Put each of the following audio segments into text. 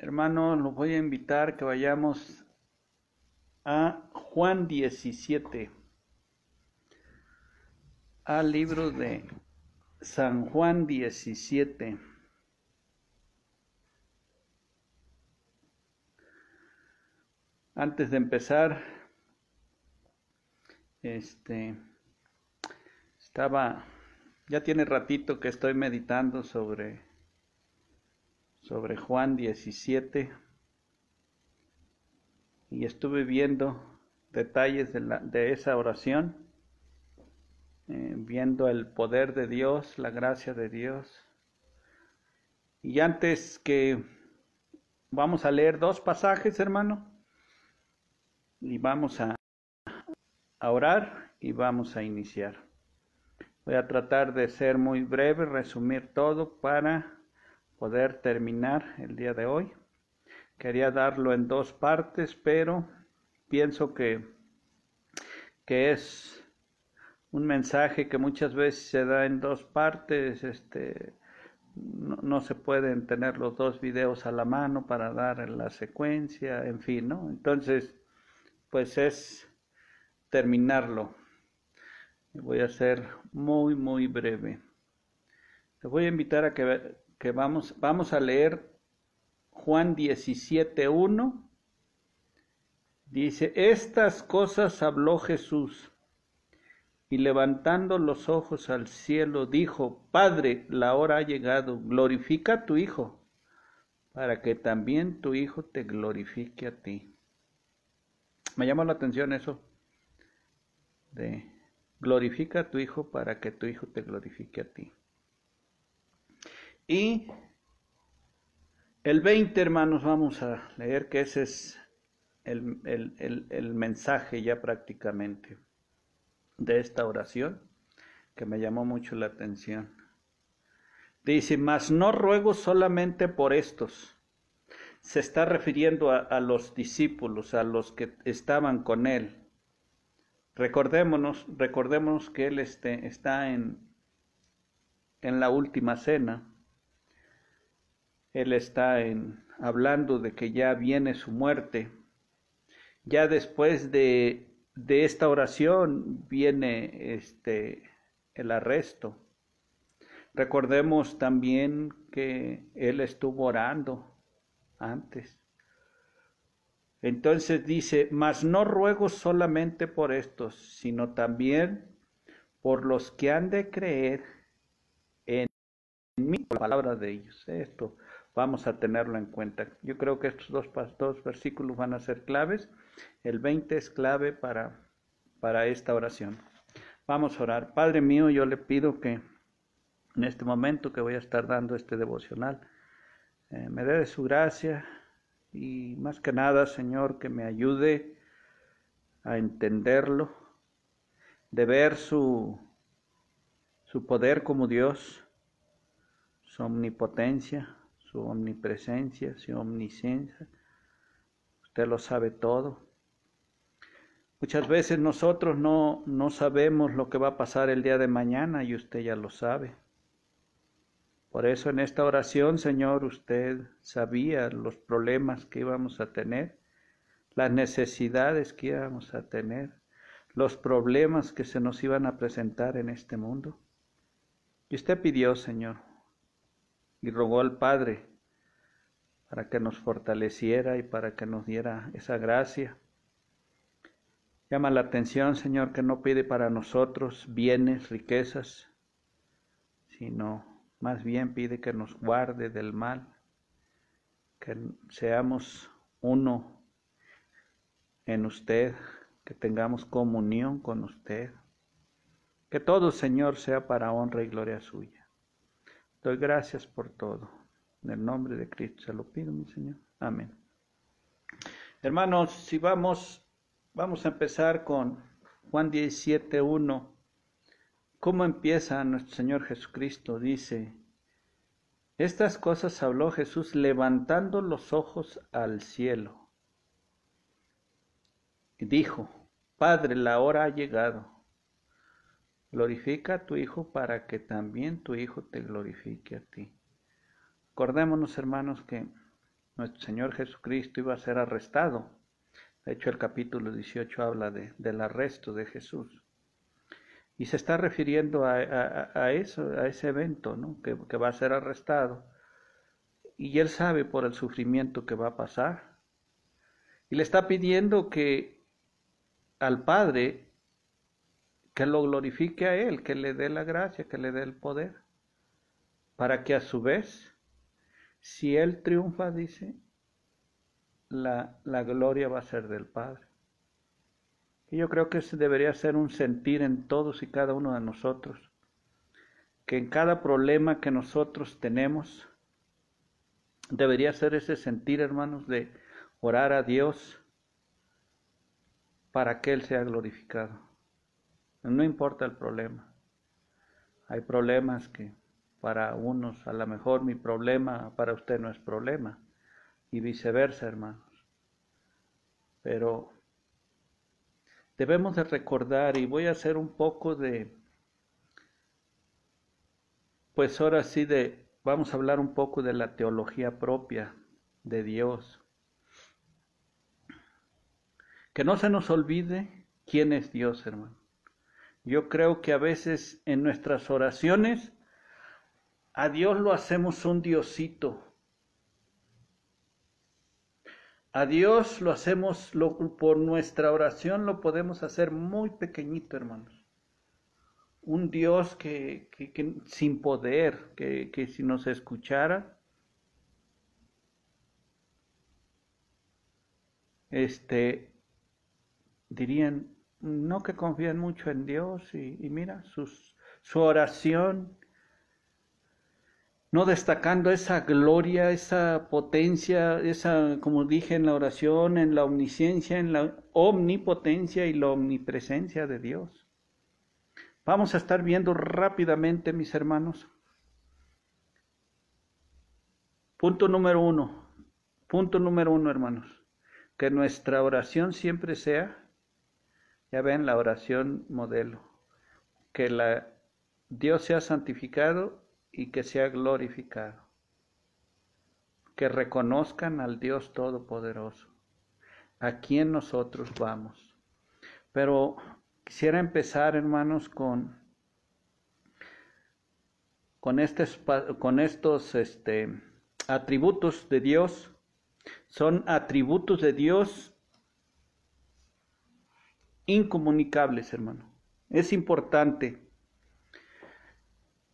Hermanos, los voy a invitar que vayamos a Juan 17, al libro de San Juan 17. Antes de empezar, este estaba ya tiene ratito que estoy meditando sobre sobre Juan 17 y estuve viendo detalles de, la, de esa oración, eh, viendo el poder de Dios, la gracia de Dios. Y antes que vamos a leer dos pasajes, hermano, y vamos a, a orar y vamos a iniciar. Voy a tratar de ser muy breve, resumir todo para poder terminar el día de hoy. Quería darlo en dos partes, pero pienso que, que es un mensaje que muchas veces se da en dos partes, este, no, no, se pueden tener los dos videos a la mano para dar la secuencia, en fin, ¿no? Entonces, pues es terminarlo. Voy a ser muy, muy breve. Te voy a invitar a que que vamos, vamos a leer Juan 17.1. Dice, estas cosas habló Jesús y levantando los ojos al cielo dijo, Padre, la hora ha llegado, glorifica a tu Hijo, para que también tu Hijo te glorifique a ti. Me llama la atención eso de glorifica a tu Hijo para que tu Hijo te glorifique a ti. Y el 20, hermanos, vamos a leer que ese es el, el, el, mensaje ya prácticamente de esta oración que me llamó mucho la atención. Dice, mas no ruego solamente por estos. Se está refiriendo a, los discípulos, a los que estaban con él. Recordémonos, recordémonos que él este, está en, en la última cena él está en, hablando de que ya viene su muerte. Ya después de, esta oración viene este, el arresto. Recordemos también que él estuvo orando antes. Entonces dice, mas no ruego solamente por estos, sino también por los que han de creer en mí, la palabra de ellos. Esto vamos a tenerlo en cuenta. Yo creo que estos dos, dos versículos van a ser claves. El 20 es clave para, para esta oración. Vamos a orar. Padre mío, yo le pido que en este momento que voy a estar dando este devocional, eh, me dé su gracia y más que nada, Señor, que me ayude a entenderlo, de ver su, su poder como Dios, su omnipotencia, su omnipresencia, su omnisciencia. Usted lo sabe todo. Muchas veces nosotros no, no sabemos lo que va a pasar el día de mañana y usted ya lo sabe. Por eso en esta oración, Señor, usted sabía los problemas que íbamos a tener, las necesidades que íbamos a tener, los problemas que se nos iban a presentar en este mundo. Y usted pidió, Señor, y rogó al Padre para que nos fortaleciera y para que nos diera esa gracia. Llama la atención, Señor, que no pide para nosotros bienes, riquezas, sino más bien pide que nos guarde del mal, que seamos uno en usted, que tengamos comunión con usted, que todo, Señor, sea para honra y gloria suya. Doy gracias por todo. En el nombre de Cristo se lo pido, mi Señor. Amén. Hermanos, si vamos, vamos a empezar con Juan 17, 1. ¿Cómo empieza nuestro Señor Jesucristo? Dice, estas cosas habló Jesús levantando los ojos al cielo. Y dijo, Padre, la hora ha llegado Glorifica a tu Hijo para que también tu Hijo te glorifique a ti. Acordémonos, hermanos, que nuestro Señor Jesucristo iba a ser arrestado. De hecho, el capítulo 18 habla de, del arresto de Jesús. Y se está refiriendo a, eso, a ese evento, ¿no? que, que va a ser arrestado. Y él sabe por el sufrimiento que va a pasar. Y le está pidiendo que al Padre que lo glorifique a Él, que le dé la gracia, que le dé el poder, para que a su vez, si Él triunfa, dice, la, la gloria va a ser del Padre. Y yo creo que ese debería ser un sentir en todos y cada uno de nosotros, que en cada problema que nosotros tenemos, debería ser ese sentir, hermanos, de orar a Dios para que Él sea glorificado. No importa el problema. Hay problemas que para unos, a lo mejor mi problema para usted no es problema. Y viceversa, hermanos. Pero debemos de recordar, y voy a hacer un poco de, pues ahora sí de, vamos a hablar un poco de la teología propia de Dios. Que no se nos olvide quién es Dios, hermano. Yo creo que a veces en nuestras oraciones a Dios lo hacemos un diosito. A Dios lo hacemos, por nuestra oración lo podemos hacer muy pequeñito, hermanos. Un Dios que, sin poder, que, que si nos escuchara, este, dirían, no que confían mucho en Dios y, mira, su oración, no destacando esa gloria, esa potencia, esa, como dije en la oración, en la omnisciencia, en la omnipotencia y la omnipresencia de Dios. Vamos a estar viendo rápidamente, mis hermanos. Punto número uno. Punto número uno, hermanos. Que nuestra oración siempre sea ya ven la oración modelo. Que la, Dios sea santificado y que sea glorificado. Que reconozcan al Dios Todopoderoso. A quien nosotros vamos. Pero quisiera empezar, hermanos, con, con, este, con estos este, atributos de Dios. Son atributos de Dios incomunicables, hermano. Es importante.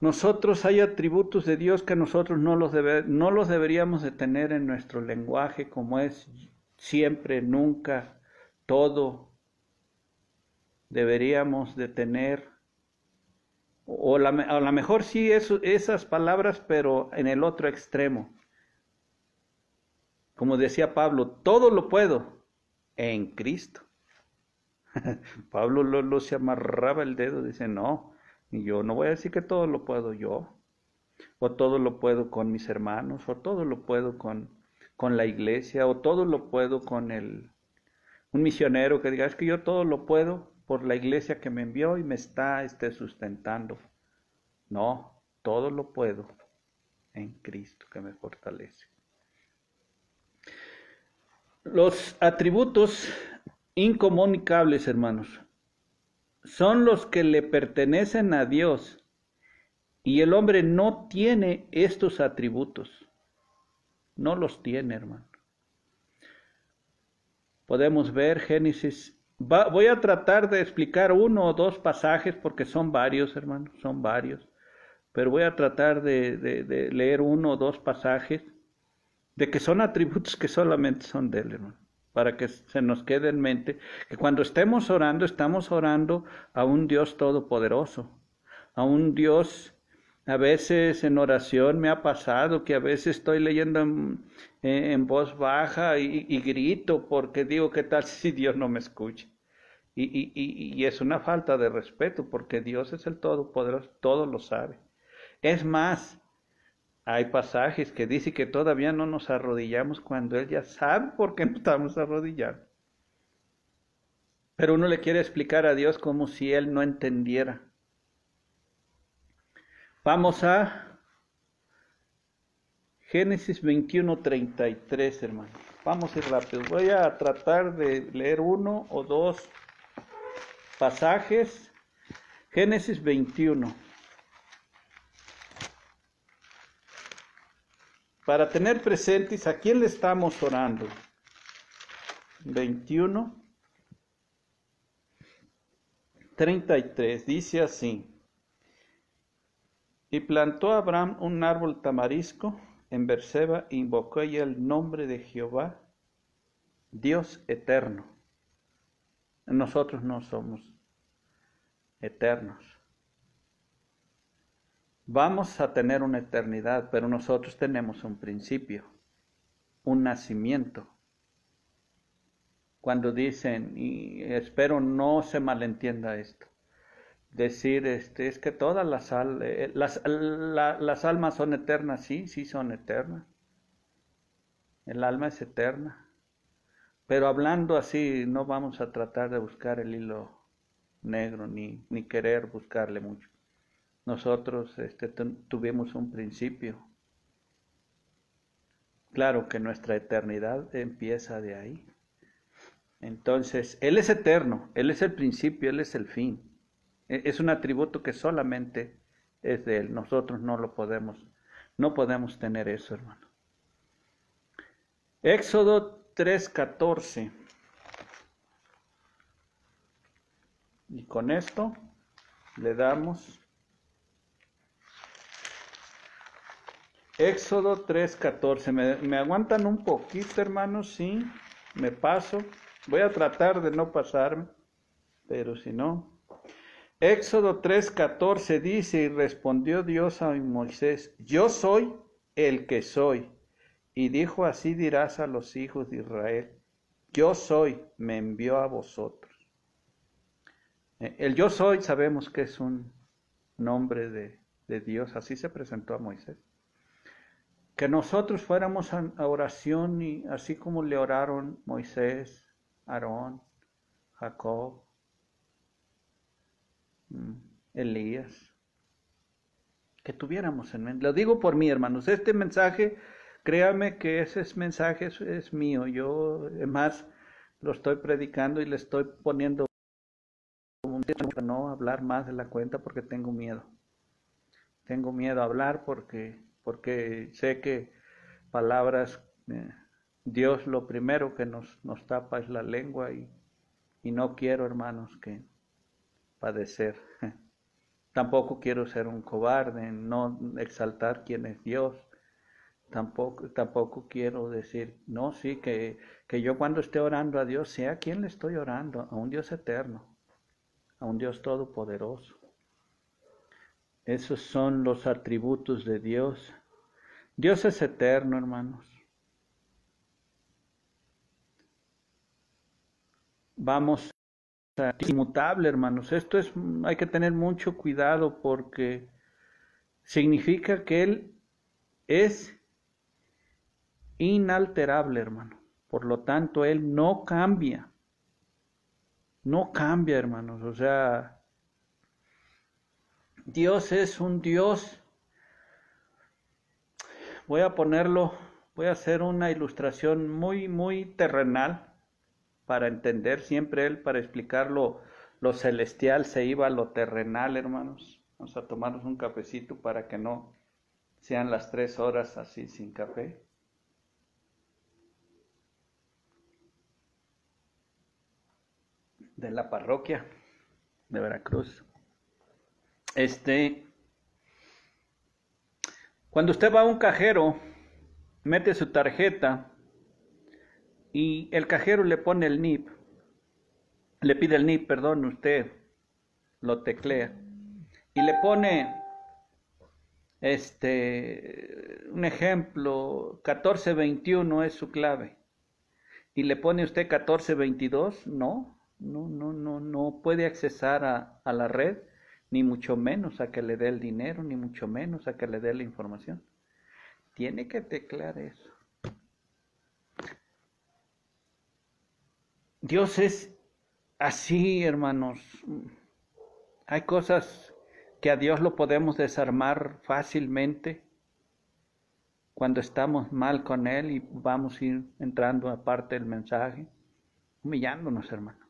Nosotros hay atributos de Dios que nosotros no los, no los deberíamos de tener en nuestro lenguaje como es siempre, nunca, todo. Deberíamos de tener, o la, a lo mejor sí esas palabras, pero en el otro extremo. Como decía Pablo, todo lo puedo en Cristo. Pablo lo, se amarraba el dedo, dice, no, yo no voy a decir que todo lo puedo yo, o todo lo puedo con mis hermanos, o todo lo puedo con, con la iglesia, o todo lo puedo con el, un misionero que diga, es que yo todo lo puedo por la iglesia que me envió y me está este, sustentando. No, todo lo puedo en Cristo que me fortalece. Los atributos incomunicables, hermanos. Son los que le pertenecen a Dios. Y el hombre no tiene estos atributos. No los tiene, hermano. Podemos ver Génesis. voy a tratar de explicar uno o dos pasajes porque son varios, hermanos, son varios. Pero voy a tratar de, de leer uno o dos pasajes de que son atributos que solamente son de él, hermano para que se nos quede en mente que cuando estemos orando, estamos orando a un Dios todopoderoso, a un Dios, a veces en oración me ha pasado que a veces estoy leyendo en, voz baja y, grito porque digo, ¿qué tal si Dios no me escucha? Y, y, y es una falta de respeto porque Dios es el todopoderoso, todo lo sabe. Es más, hay pasajes que dice que todavía no nos arrodillamos cuando Él ya sabe por qué no estamos arrodillados. Pero uno le quiere explicar a Dios como si Él no entendiera. Vamos a Génesis 21, 33, hermano. Vamos a ir rápido. Voy a tratar de leer uno o dos pasajes. Génesis 21. Para tener presentes a quién le estamos orando. 21. 33. Dice así. Y plantó Abraham un árbol tamarisco en Berseba invocó ella el nombre de Jehová, Dios eterno. Nosotros no somos eternos. Vamos a tener una eternidad, pero nosotros tenemos un principio, un nacimiento. Cuando dicen, y espero no se malentienda esto, decir este, es que todas las, eh, las, las almas son eternas, sí, sí son eternas. El alma es eterna. Pero hablando así, no vamos a tratar de buscar el hilo negro ni, ni querer buscarle mucho. Nosotros este, tuvimos un principio. Claro que nuestra eternidad empieza de ahí. Entonces, Él es eterno, Él es el principio, Él es el fin. E-, es un atributo que solamente es de Él. Nosotros no lo podemos, no podemos tener eso, hermano. Éxodo 3:14. Y con esto le damos Éxodo 3:14. ¿Me, ¿Me aguantan un poquito, hermanos? Sí, me paso. Voy a tratar de no pasarme, pero si no, Éxodo 3:14 dice, y respondió Dios a Moisés, yo soy el que soy. Y dijo, así dirás a los hijos de Israel, yo soy, me envió a vosotros. Eh, el yo soy sabemos que es un nombre de, de Dios, así se presentó a Moisés. Que nosotros fuéramos a oración y así como le oraron Moisés, Aarón, Jacob, Mm, Elías. Que tuviéramos en mente. Lo digo por mí, hermanos. Este mensaje, créame que ese mensaje es, mío. Yo, además, lo estoy predicando y le estoy poniendo no hablar más de la cuenta porque tengo miedo. Tengo miedo a hablar porque, porque sé que palabras, eh, Dios lo primero que nos, nos tapa es la lengua y, y no quiero, hermanos, que, padecer. Tampoco quiero ser un cobarde, no exaltar quién es Dios. Tampoco, tampoco quiero decir, no, sí, que, que yo cuando esté orando a Dios, sea a quién le estoy orando, a un Dios eterno, a un Dios todopoderoso. Esos son los atributos de Dios. Dios es eterno, hermanos. Vamos inmutable, hermanos. Esto es, hay que tener mucho cuidado porque significa que Él es inalterable, hermano. Por lo tanto, Él no cambia. No cambia, hermanos. O sea, Dios es un Dios. Voy a ponerlo, voy a hacer una ilustración muy, muy terrenal para entender siempre él, para explicar lo, celestial, se iba a lo terrenal, hermanos. Vamos a tomarnos un cafecito para que no sean las tres horas así sin café. De la parroquia de Veracruz. Este, cuando usted va a un cajero, mete su tarjeta y el cajero le pone el NIP, le pide el NIP, perdón, usted lo teclea y le pone este un ejemplo 1421 es su clave. Y le pone usted 1422, no, no, no, no, no puede accesar a, a la red, ni mucho menos a que le dé el dinero, ni mucho menos a que le dé la información. Tiene que teclear eso. Dios es así, hermanos. Hay cosas que a Dios lo podemos desarmar fácilmente. cuando estamos mal con Él y vamos a ir entrando a parte del mensaje, humillándonos, hermano.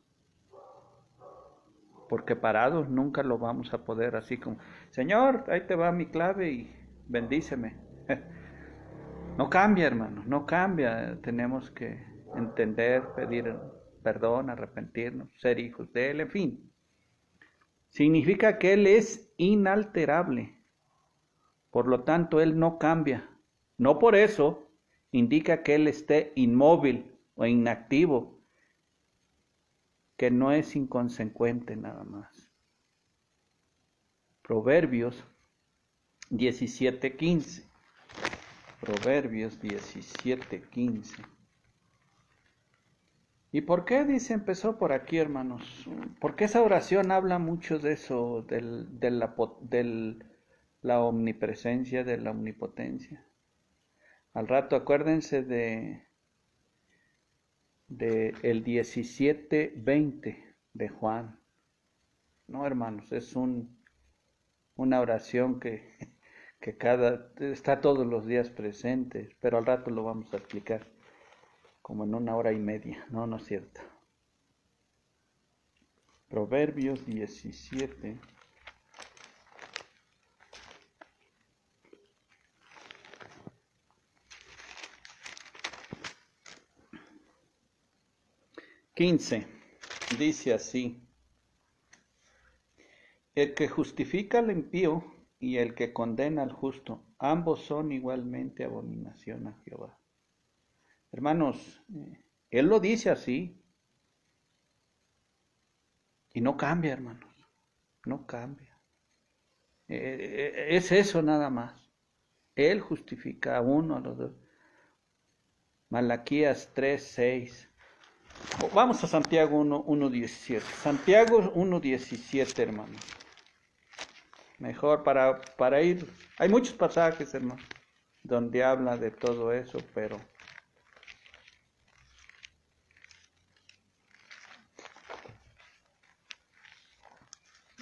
Porque parados nunca lo vamos a poder, así como, Señor, ahí te va mi clave y bendíceme. No cambia, hermano, no cambia. Tenemos que entender, pedir perdón, arrepentirnos, ser hijos de Él, en fin. Significa que Él es inalterable. Por lo tanto, Él no cambia. No por eso indica que Él esté inmóvil o inactivo, que no es inconsecuente nada más. Proverbios 17:15. Proverbios 17:15. ¿Y por qué dice empezó por aquí, hermanos? Porque esa oración habla mucho de eso, de la omnipresencia, de la omnipotencia. Al rato acuérdense de, de el 17:20 de Juan. No, hermanos, es un, una oración que, que cada, está todos los días presente, pero al rato lo vamos a explicar como en una hora y media. No, no es cierto. Proverbios 17. Quince. Dice así. El que justifica al impío y el que condena al justo, ambos son igualmente abominación a Jehová. Hermanos, eh, Él lo dice así. Y no cambia, hermanos. No cambia. Eh, eh, es eso nada más. Él justifica a uno, a los dos. Malaquías 3, 6. Vamos a Santiago 1, 1 17. Santiago 1, 17, hermanos. Mejor para, para ir. Hay muchos pasajes, hermanos, donde habla de todo eso, pero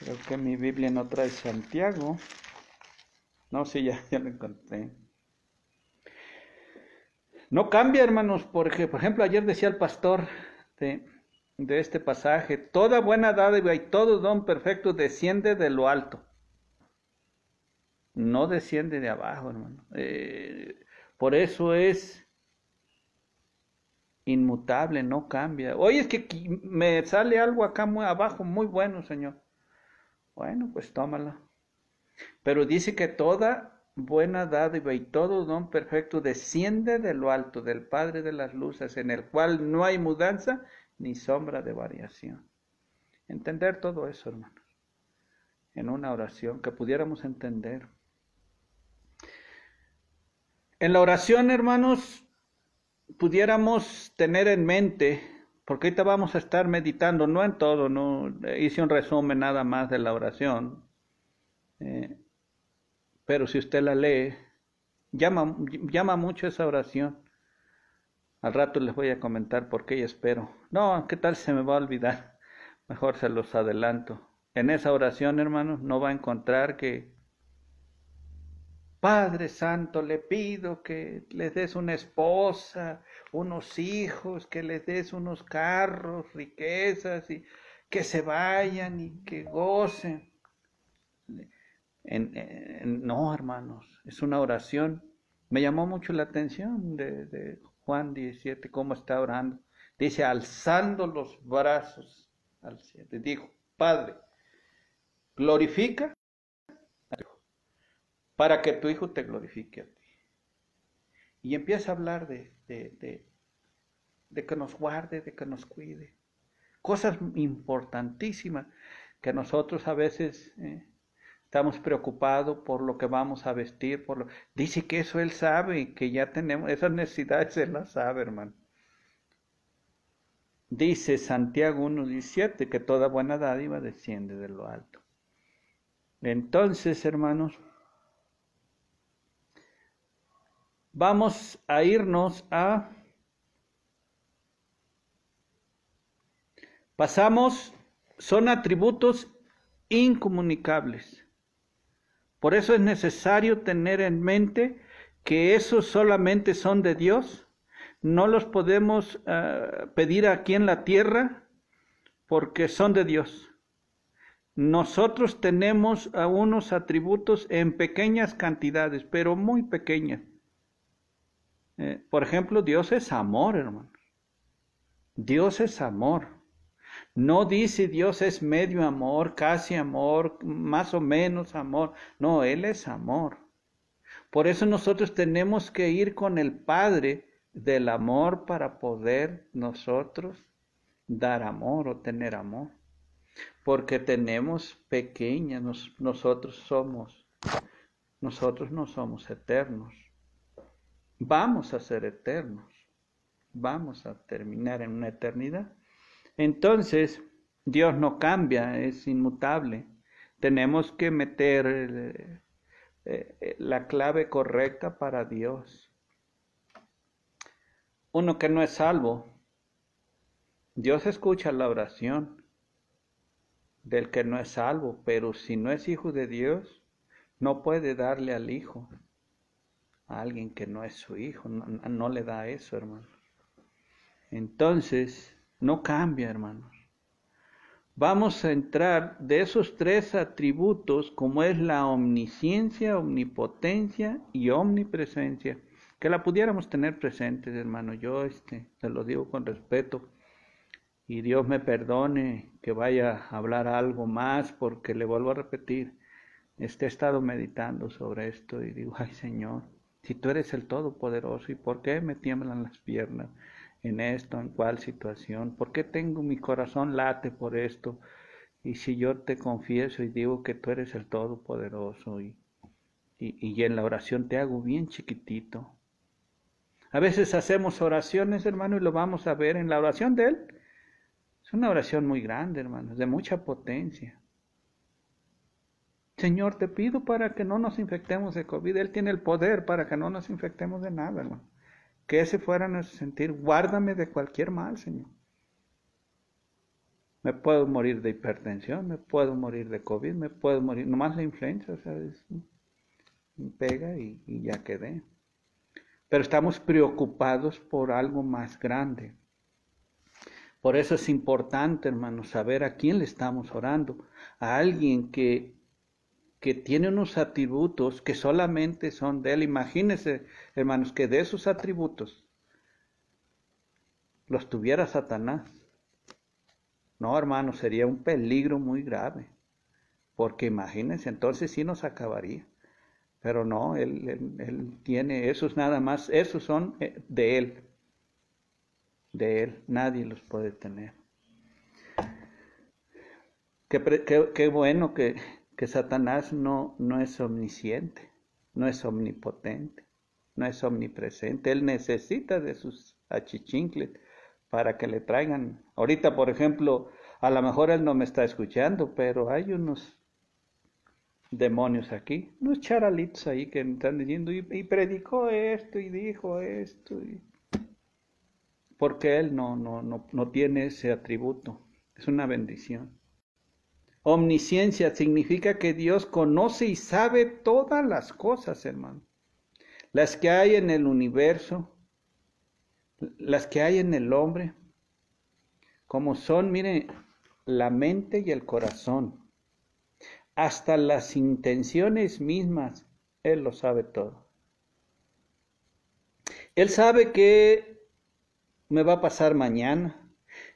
Creo que mi Biblia no trae Santiago. No, sí, ya, ya lo encontré. No cambia, hermanos, porque, por ejemplo, ayer decía el pastor de, este pasaje, toda buena dádiva y todo don perfecto desciende de lo alto. No desciende de abajo, hermano. Eh, por eso es inmutable, no cambia. Oye, es que me sale algo acá muy abajo, muy bueno, Señor. Bueno, pues tómala. Pero dice que toda buena dádiva y todo don perfecto desciende de lo alto, del Padre de las luces, en el cual no hay mudanza ni sombra de variación. Entender todo eso, hermanos, en una oración que pudiéramos entender. En la oración, hermanos, pudiéramos tener en mente porque ahorita vamos a estar meditando, no en todo, no hice un resumen nada más de la oración, eh, pero si usted la lee, llama, llama mucho esa oración. Al rato les voy a comentar por qué y espero. No, ¿qué tal se me va a olvidar? Mejor se los adelanto. En esa oración, hermanos, no va a encontrar que Padre Santo, le pido que les des una esposa, unos hijos, que les des unos carros, riquezas y que se vayan y que gocen. No, hermanos, es una oración. Me llamó mucho la atención de, Juan 17, cómo está orando. Dice, alzando los brazos al cielo. Dijo, Padre, glorifica para que tu Hijo te glorifique a ti. Y empieza a hablar de, de, de, que nos guarde, de que nos cuide. Cosas importantísimas que nosotros a veces eh, estamos preocupados por lo que vamos a vestir. Por lo... Dice que eso Él sabe, que ya tenemos esas necesidades, Él las sabe, hermano. Dice Santiago 1.17 que toda buena dádiva desciende de lo alto. Entonces, hermanos, vamos a irnos a... Pasamos, son atributos incomunicables. Por eso es necesario tener en mente que esos solamente son de Dios, no los podemos eh, pedir aquí en la tierra porque son de Dios. Nosotros tenemos unos atributos en pequeñas cantidades, pero muy pequeñas. Eh, por ejemplo, Dios es amor, hermanos. Dios es amor. No dice Dios es medio amor, casi amor, más o menos amor. No, Él es amor. Por eso nosotros tenemos que ir con el Padre del amor para poder nosotros dar amor o tener amor. Porque tenemos pequeñas, nosotros somos, nosotros no somos eternos. Vamos a ser eternos. Vamos a terminar en una eternidad. Entonces, Dios no cambia, es inmutable. Tenemos que meter eh, eh, la clave correcta para Dios. Uno que no es salvo, Dios escucha la oración del que no es salvo, pero si no es hijo de Dios, no puede darle al hijo a alguien que no es su hijo, no, no le da eso, hermano. Entonces, no cambia, hermanos. Vamos a entrar de esos tres atributos como es la omnisciencia, omnipotencia y omnipresencia, que la pudiéramos tener presentes, hermano. Yo este, te lo digo con respeto y Dios me perdone que vaya a hablar algo más porque le vuelvo a repetir, este he estado meditando sobre esto y digo, ay Señor, si tú eres el Todopoderoso, ¿y por qué me tiemblan las piernas? En esto, en cuál situación, por qué tengo mi corazón late por esto, y si yo te confieso y digo que tú eres el Todopoderoso y, y, y en la oración te hago bien chiquitito. A veces hacemos oraciones, hermano, y lo vamos a ver en la oración de Él. Es una oración muy grande, hermano, de mucha potencia. Señor, te pido para que no nos infectemos de COVID. Él tiene el poder para que no nos infectemos de nada, hermano. Que ese fuera nuestro sentir. Guárdame de cualquier mal, Señor. Me puedo morir de hipertensión, me puedo morir de COVID, me puedo morir, nomás la influenza, ¿sabes? Me pega y, y ya quedé. Pero estamos preocupados por algo más grande. Por eso es importante, hermanos, saber a quién le estamos orando. A alguien que que tiene unos atributos que solamente son de Él. Imagínense, hermanos, que de esos atributos los tuviera Satanás. No, hermanos, sería un peligro muy grave. Porque imagínense, entonces sí nos acabaría. Pero no, él, él, tiene esos nada más, esos son eh, de Él. De Él, nadie los puede tener. Qué, qué bueno que, que Satanás no, no es omnisciente, no es omnipotente, no es omnipresente. Él necesita de sus achichincles para que le traigan. Ahorita, por ejemplo, a lo mejor él no me está escuchando, pero hay unos demonios aquí, unos charalitos ahí que están diciendo, y, predicó esto y dijo esto. Porque él no, no, no, no tiene ese atributo. Es una bendición. Omnisciencia significa que Dios conoce y sabe todas las cosas, hermano. Las que hay en el universo, las que hay en el hombre, como son, mire, la mente y el corazón, hasta las intenciones mismas, Él lo sabe todo. Él sabe qué me va a pasar mañana.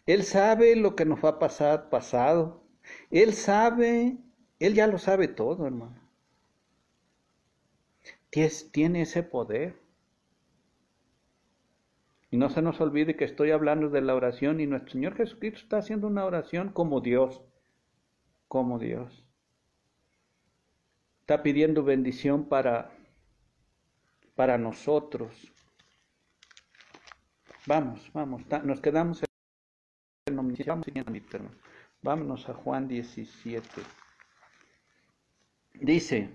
Él sabe lo que nos va a pasar pasado. Él sabe, Él ya lo sabe todo, hermano. Tiene ese poder. Y no se nos olvide que estoy hablando de la oración y nuestro Señor Jesucristo está haciendo una oración como Dios, como Dios. Está pidiendo bendición para, para nosotros. Vamos, vamos, nos quedamos en. Vámonos a Juan 17. Dice,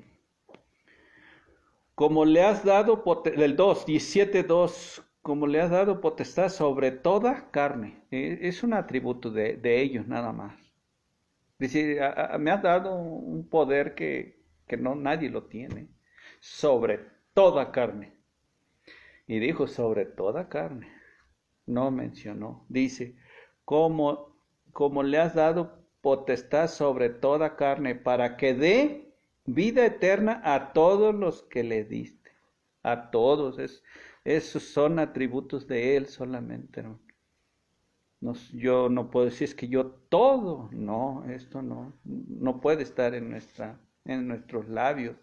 como le has dado, el 2, 17, 2, como le has dado potestad sobre toda carne. E, es un atributo de, ellos nada más. Dice, me has dado un poder que, que no nadie lo tiene. Sobre toda carne. Y dijo sobre toda carne. No mencionó. Dice, como, como le has dado potestad sobre toda carne para que dé vida eterna a todos los que le diste. A todos. Es, esos son atributos de Él solamente. ¿no? yo no puedo decir es que yo todo. No, esto no. No puede estar en, nuestra, en nuestros labios.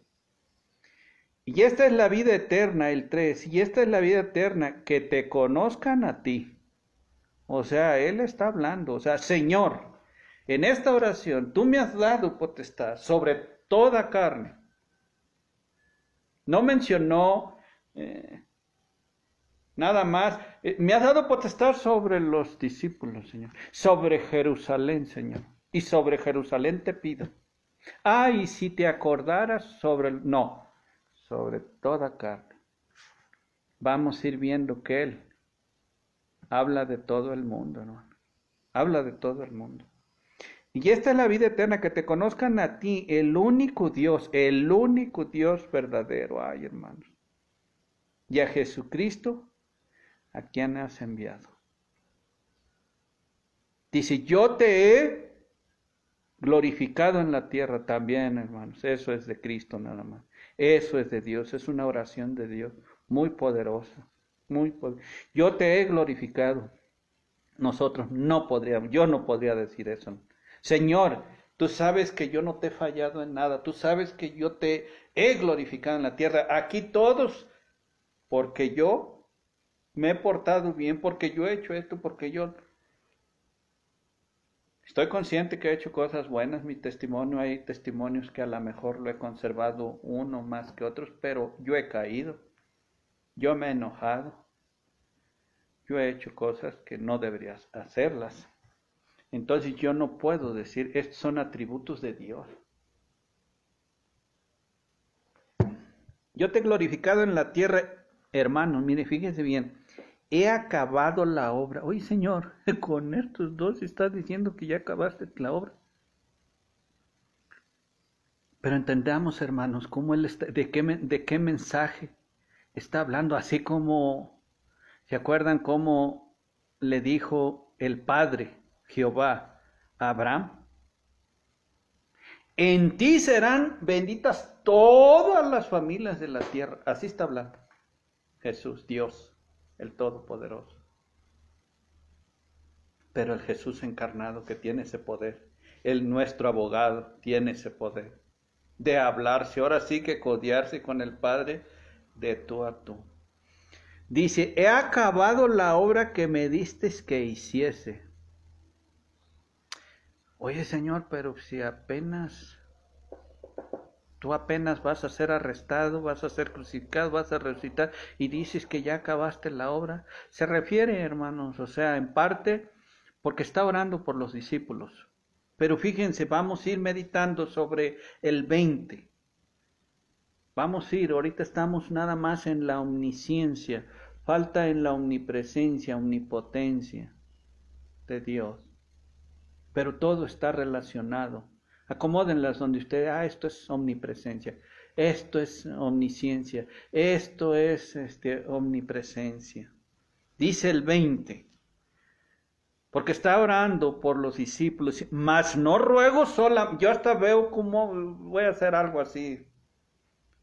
Y esta es la vida eterna, el 3. Y esta es la vida eterna, que te conozcan a ti. O sea, Él está hablando. O sea, Señor, en esta oración tú me has dado potestad sobre toda carne. No mencionó eh, nada más. Eh, me has dado potestad sobre los discípulos, Señor. Sobre Jerusalén, Señor. Y sobre Jerusalén te pido. Ah, y si te acordaras sobre... No, sobre toda carne. Vamos a ir viendo que Él habla de todo el mundo, hermano. Habla de todo el mundo. Y esta es la vida eterna, que te conozcan a ti, el único Dios, el único Dios verdadero, ay hermanos. Y a Jesucristo, a quien has enviado. Dice, yo te he glorificado en la tierra también, hermanos. Eso es de Cristo nada más. Eso es de Dios, es una oración de Dios muy poderosa, muy Yo te he glorificado. Nosotros no podríamos, yo no podría decir eso. Señor, tú sabes que yo no te he fallado en nada, tú sabes que yo te he glorificado en la tierra. Aquí todos, porque yo me he portado bien, porque yo he hecho esto, porque yo Estoy consciente que he hecho cosas buenas, mi testimonio, hay testimonios que a lo mejor lo he conservado uno más que otros, pero yo he caído, yo me he enojado, yo he hecho cosas que no deberías hacerlas. Entonces yo no puedo decir, estos son atributos de Dios. Yo te he glorificado en la tierra, hermano, mire, fíjense bien, he acabado la obra. Oye, Señor, con estos dos estás diciendo que ya acabaste la obra. Pero entendamos, hermanos, cómo él está, de qué mensaje está hablando, así como, ¿se acuerdan cómo le dijo el Padre, Jehová, a Abraham? En ti serán benditas todas las familias de la tierra. Así está hablando Jesús, Dios el Todopoderoso. Pero el Jesús encarnado que tiene ese poder, el nuestro abogado tiene ese poder de hablarse, ahora sí que codiarse con el Padre de tú a tú. Dice, he acabado la obra que me diste que hiciese. Oye Señor, pero si apenas Tú apenas vas a ser arrestado, vas a ser crucificado, vas a resucitar y dices que ya acabaste la obra. Se refiere, hermanos, o sea, en parte porque está orando por los discípulos. Pero fíjense, vamos a ir meditando sobre el 20. Vamos a ir, ahorita estamos nada más en la omnisciencia, falta en la omnipresencia, omnipotencia de Dios. Pero todo está relacionado. Acomódenlas donde usted, ah, esto es omnipresencia, esto es omnisciencia, esto es este, omnipresencia. Dice el 20, porque está orando por los discípulos, mas no ruego sola, yo hasta veo como voy a hacer algo así,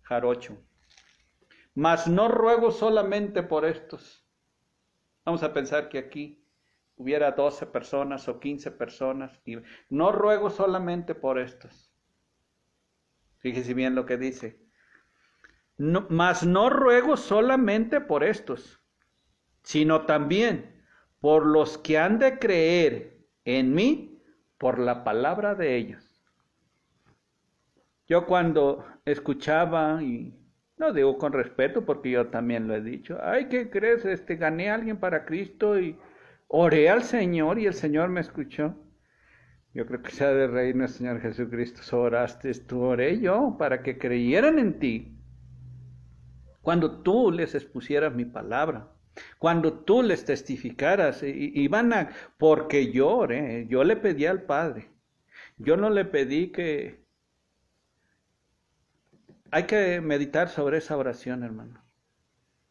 jarocho, mas no ruego solamente por estos. Vamos a pensar que aquí hubiera 12 personas o 15 personas. Y no ruego solamente por estos. Fíjese bien lo que dice. Mas no ruego solamente por estos, sino también por los que han de creer en mí por la palabra de ellos. Yo cuando escuchaba, y no digo con respeto porque yo también lo he dicho, ay, ¿qué crees? Este, gané a alguien para Cristo y Oré al Señor y el Señor me escuchó. Yo creo que sea de reino, Señor Jesucristo, oraste, tú oré yo para que creyeran en ti. Cuando tú les expusieras mi palabra, cuando tú les testificaras, y, van a, porque yo oré, yo le pedí al Padre, yo no le pedí que... Hay que meditar sobre esa oración, hermano.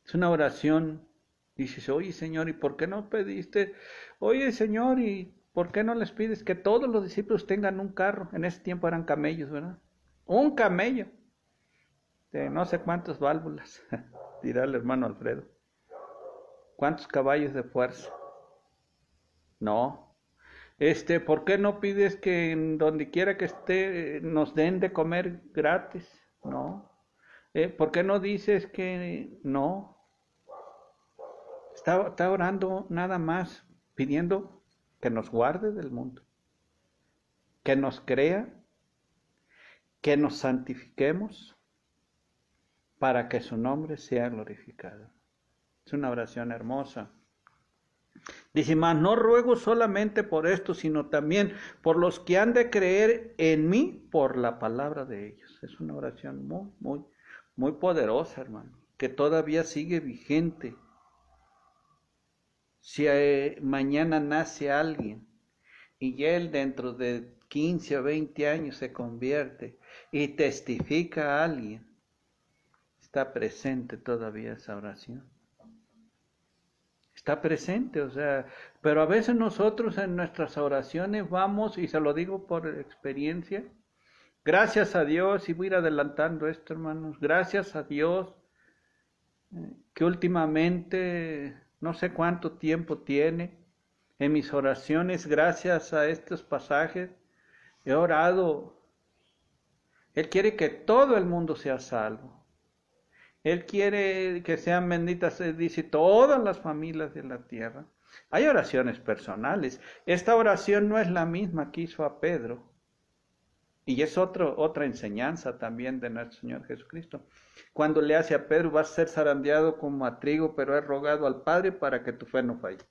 Es una oración. Dices, oye Señor, ¿y por qué no pediste? Oye Señor, ¿y por qué no les pides que todos los discípulos tengan un carro? En ese tiempo eran camellos, ¿verdad? Un camello. De no sé cuántas válvulas, dirá el hermano Alfredo. ¿Cuántos caballos de fuerza? No. Este, ¿por qué no pides que en donde quiera que esté nos den de comer gratis? No. Eh, ¿Por qué no dices que no? Está, está orando nada más, pidiendo que nos guarde del mundo, que nos crea, que nos santifiquemos para que su nombre sea glorificado. Es una oración hermosa. Dice, mas no ruego solamente por esto, sino también por los que han de creer en mí por la palabra de ellos. Es una oración muy, muy, muy poderosa, hermano, que todavía sigue vigente. Si eh, mañana nace alguien y él dentro de 15 o 20 años se convierte y testifica a alguien, está presente todavía esa oración está presente, o sea, pero a veces nosotros en nuestras oraciones vamos, y se lo digo por experiencia, gracias a Dios, y voy a ir adelantando esto, hermanos, gracias a Dios, eh, que últimamente, no sé cuánto tiempo tiene, en mis oraciones, gracias a estos pasajes, he orado. Él quiere que todo el mundo sea salvo. Él quiere que sean benditas, dice, todas las familias de la tierra. Hay oraciones personales. Esta oración no es la misma que hizo a Pedro. Y es otro, otra enseñanza también de nuestro Señor Jesucristo. Cuando le hace a Pedro, vas a ser zarandeado como a trigo, pero he rogado al Padre para que tu fe no falle.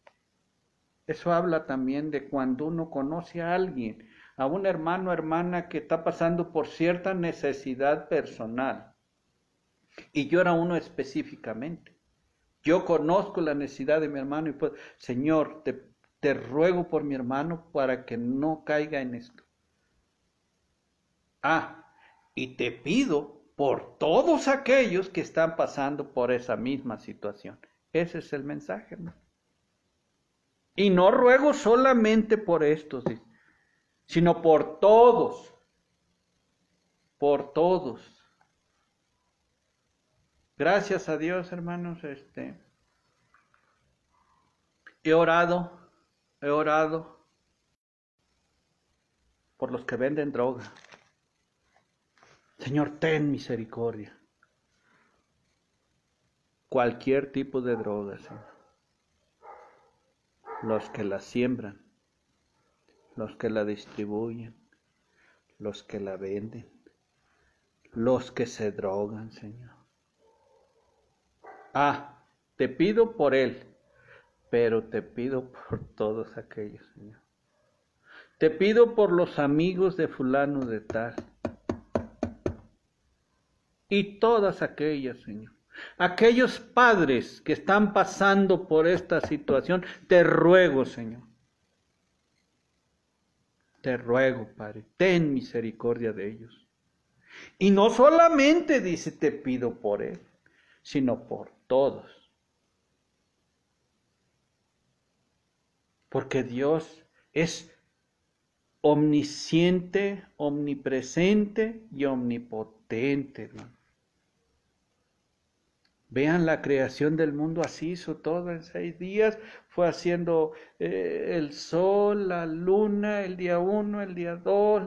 Eso habla también de cuando uno conoce a alguien, a un hermano o hermana que está pasando por cierta necesidad personal y yo era uno específicamente. Yo conozco la necesidad de mi hermano y pues, Señor, te, te ruego por mi hermano para que no caiga en esto. Ah, y te pido por todos aquellos que están pasando por esa misma situación. Ese es el mensaje, hermano. Y no ruego solamente por estos, sino por todos, por todos. Gracias a Dios, hermanos, este he orado, he orado por los que venden droga. Señor, ten misericordia. Cualquier tipo de droga, Señor. Los que la siembran, los que la distribuyen, los que la venden, los que se drogan, Señor. Ah, te pido por él, pero te pido por todos aquellos, Señor. Te pido por los amigos de fulano de tal. Y todas aquellas, Señor. Aquellos padres que están pasando por esta situación, te ruego, Señor. Te ruego, Padre, ten misericordia de ellos. Y no solamente dice, te pido por él, sino por todos. Porque Dios es omnisciente, omnipresente y omnipotente. Vean la creación del mundo, así hizo todo en seis días, fue haciendo eh, el sol, la luna, el día uno, el día dos,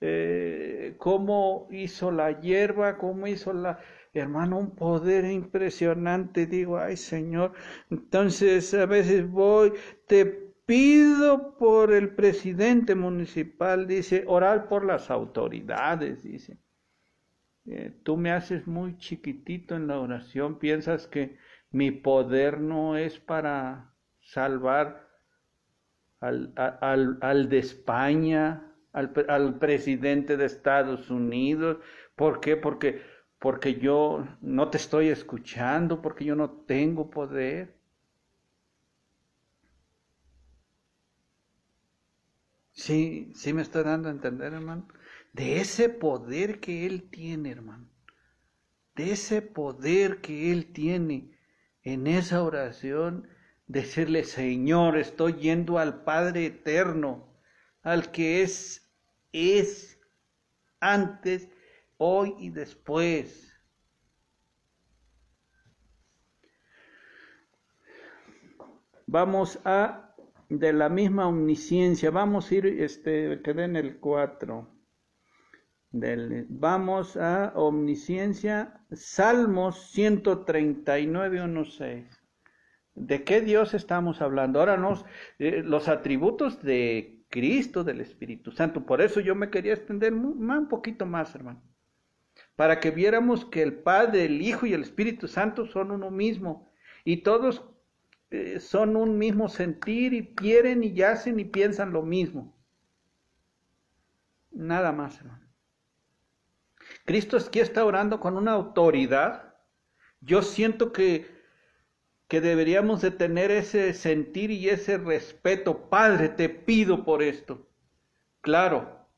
eh, cómo hizo la hierba, cómo hizo la, hermano, un poder impresionante. Digo, ay Señor, entonces a veces voy, te pido por el presidente municipal, dice, orar por las autoridades, dice. Eh, tú me haces muy chiquitito en la oración, piensas que mi poder no es para salvar al, al, al de España, al, al presidente de Estados Unidos. ¿Por qué? Porque porque yo no te estoy escuchando, porque yo no tengo poder. Sí, sí me estoy dando a entender, hermano. De ese poder que Él tiene, hermano. De ese poder que Él tiene. en esa oración decirle, Señor, estoy yendo al Padre eterno, al que es, es antes, hoy y después. Vamos a, de la misma omnisciencia, vamos a ir, este, quedé en el 4. Del, vamos a omnisciencia, Salmos 139, 1, 6. ¿De qué Dios estamos hablando? Ahora nos, eh, los atributos de Cristo, del Espíritu Santo. Por eso yo me quería extender un poquito más, hermano. Para que viéramos que el Padre, el Hijo y el Espíritu Santo son uno mismo. Y todos eh, son un mismo sentir y quieren y yacen y piensan lo mismo. Nada más, hermano. Cristo aquí está orando con una autoridad. Yo siento que, que deberíamos de tener ese sentir y ese respeto. Padre, te pido por esto. Claro,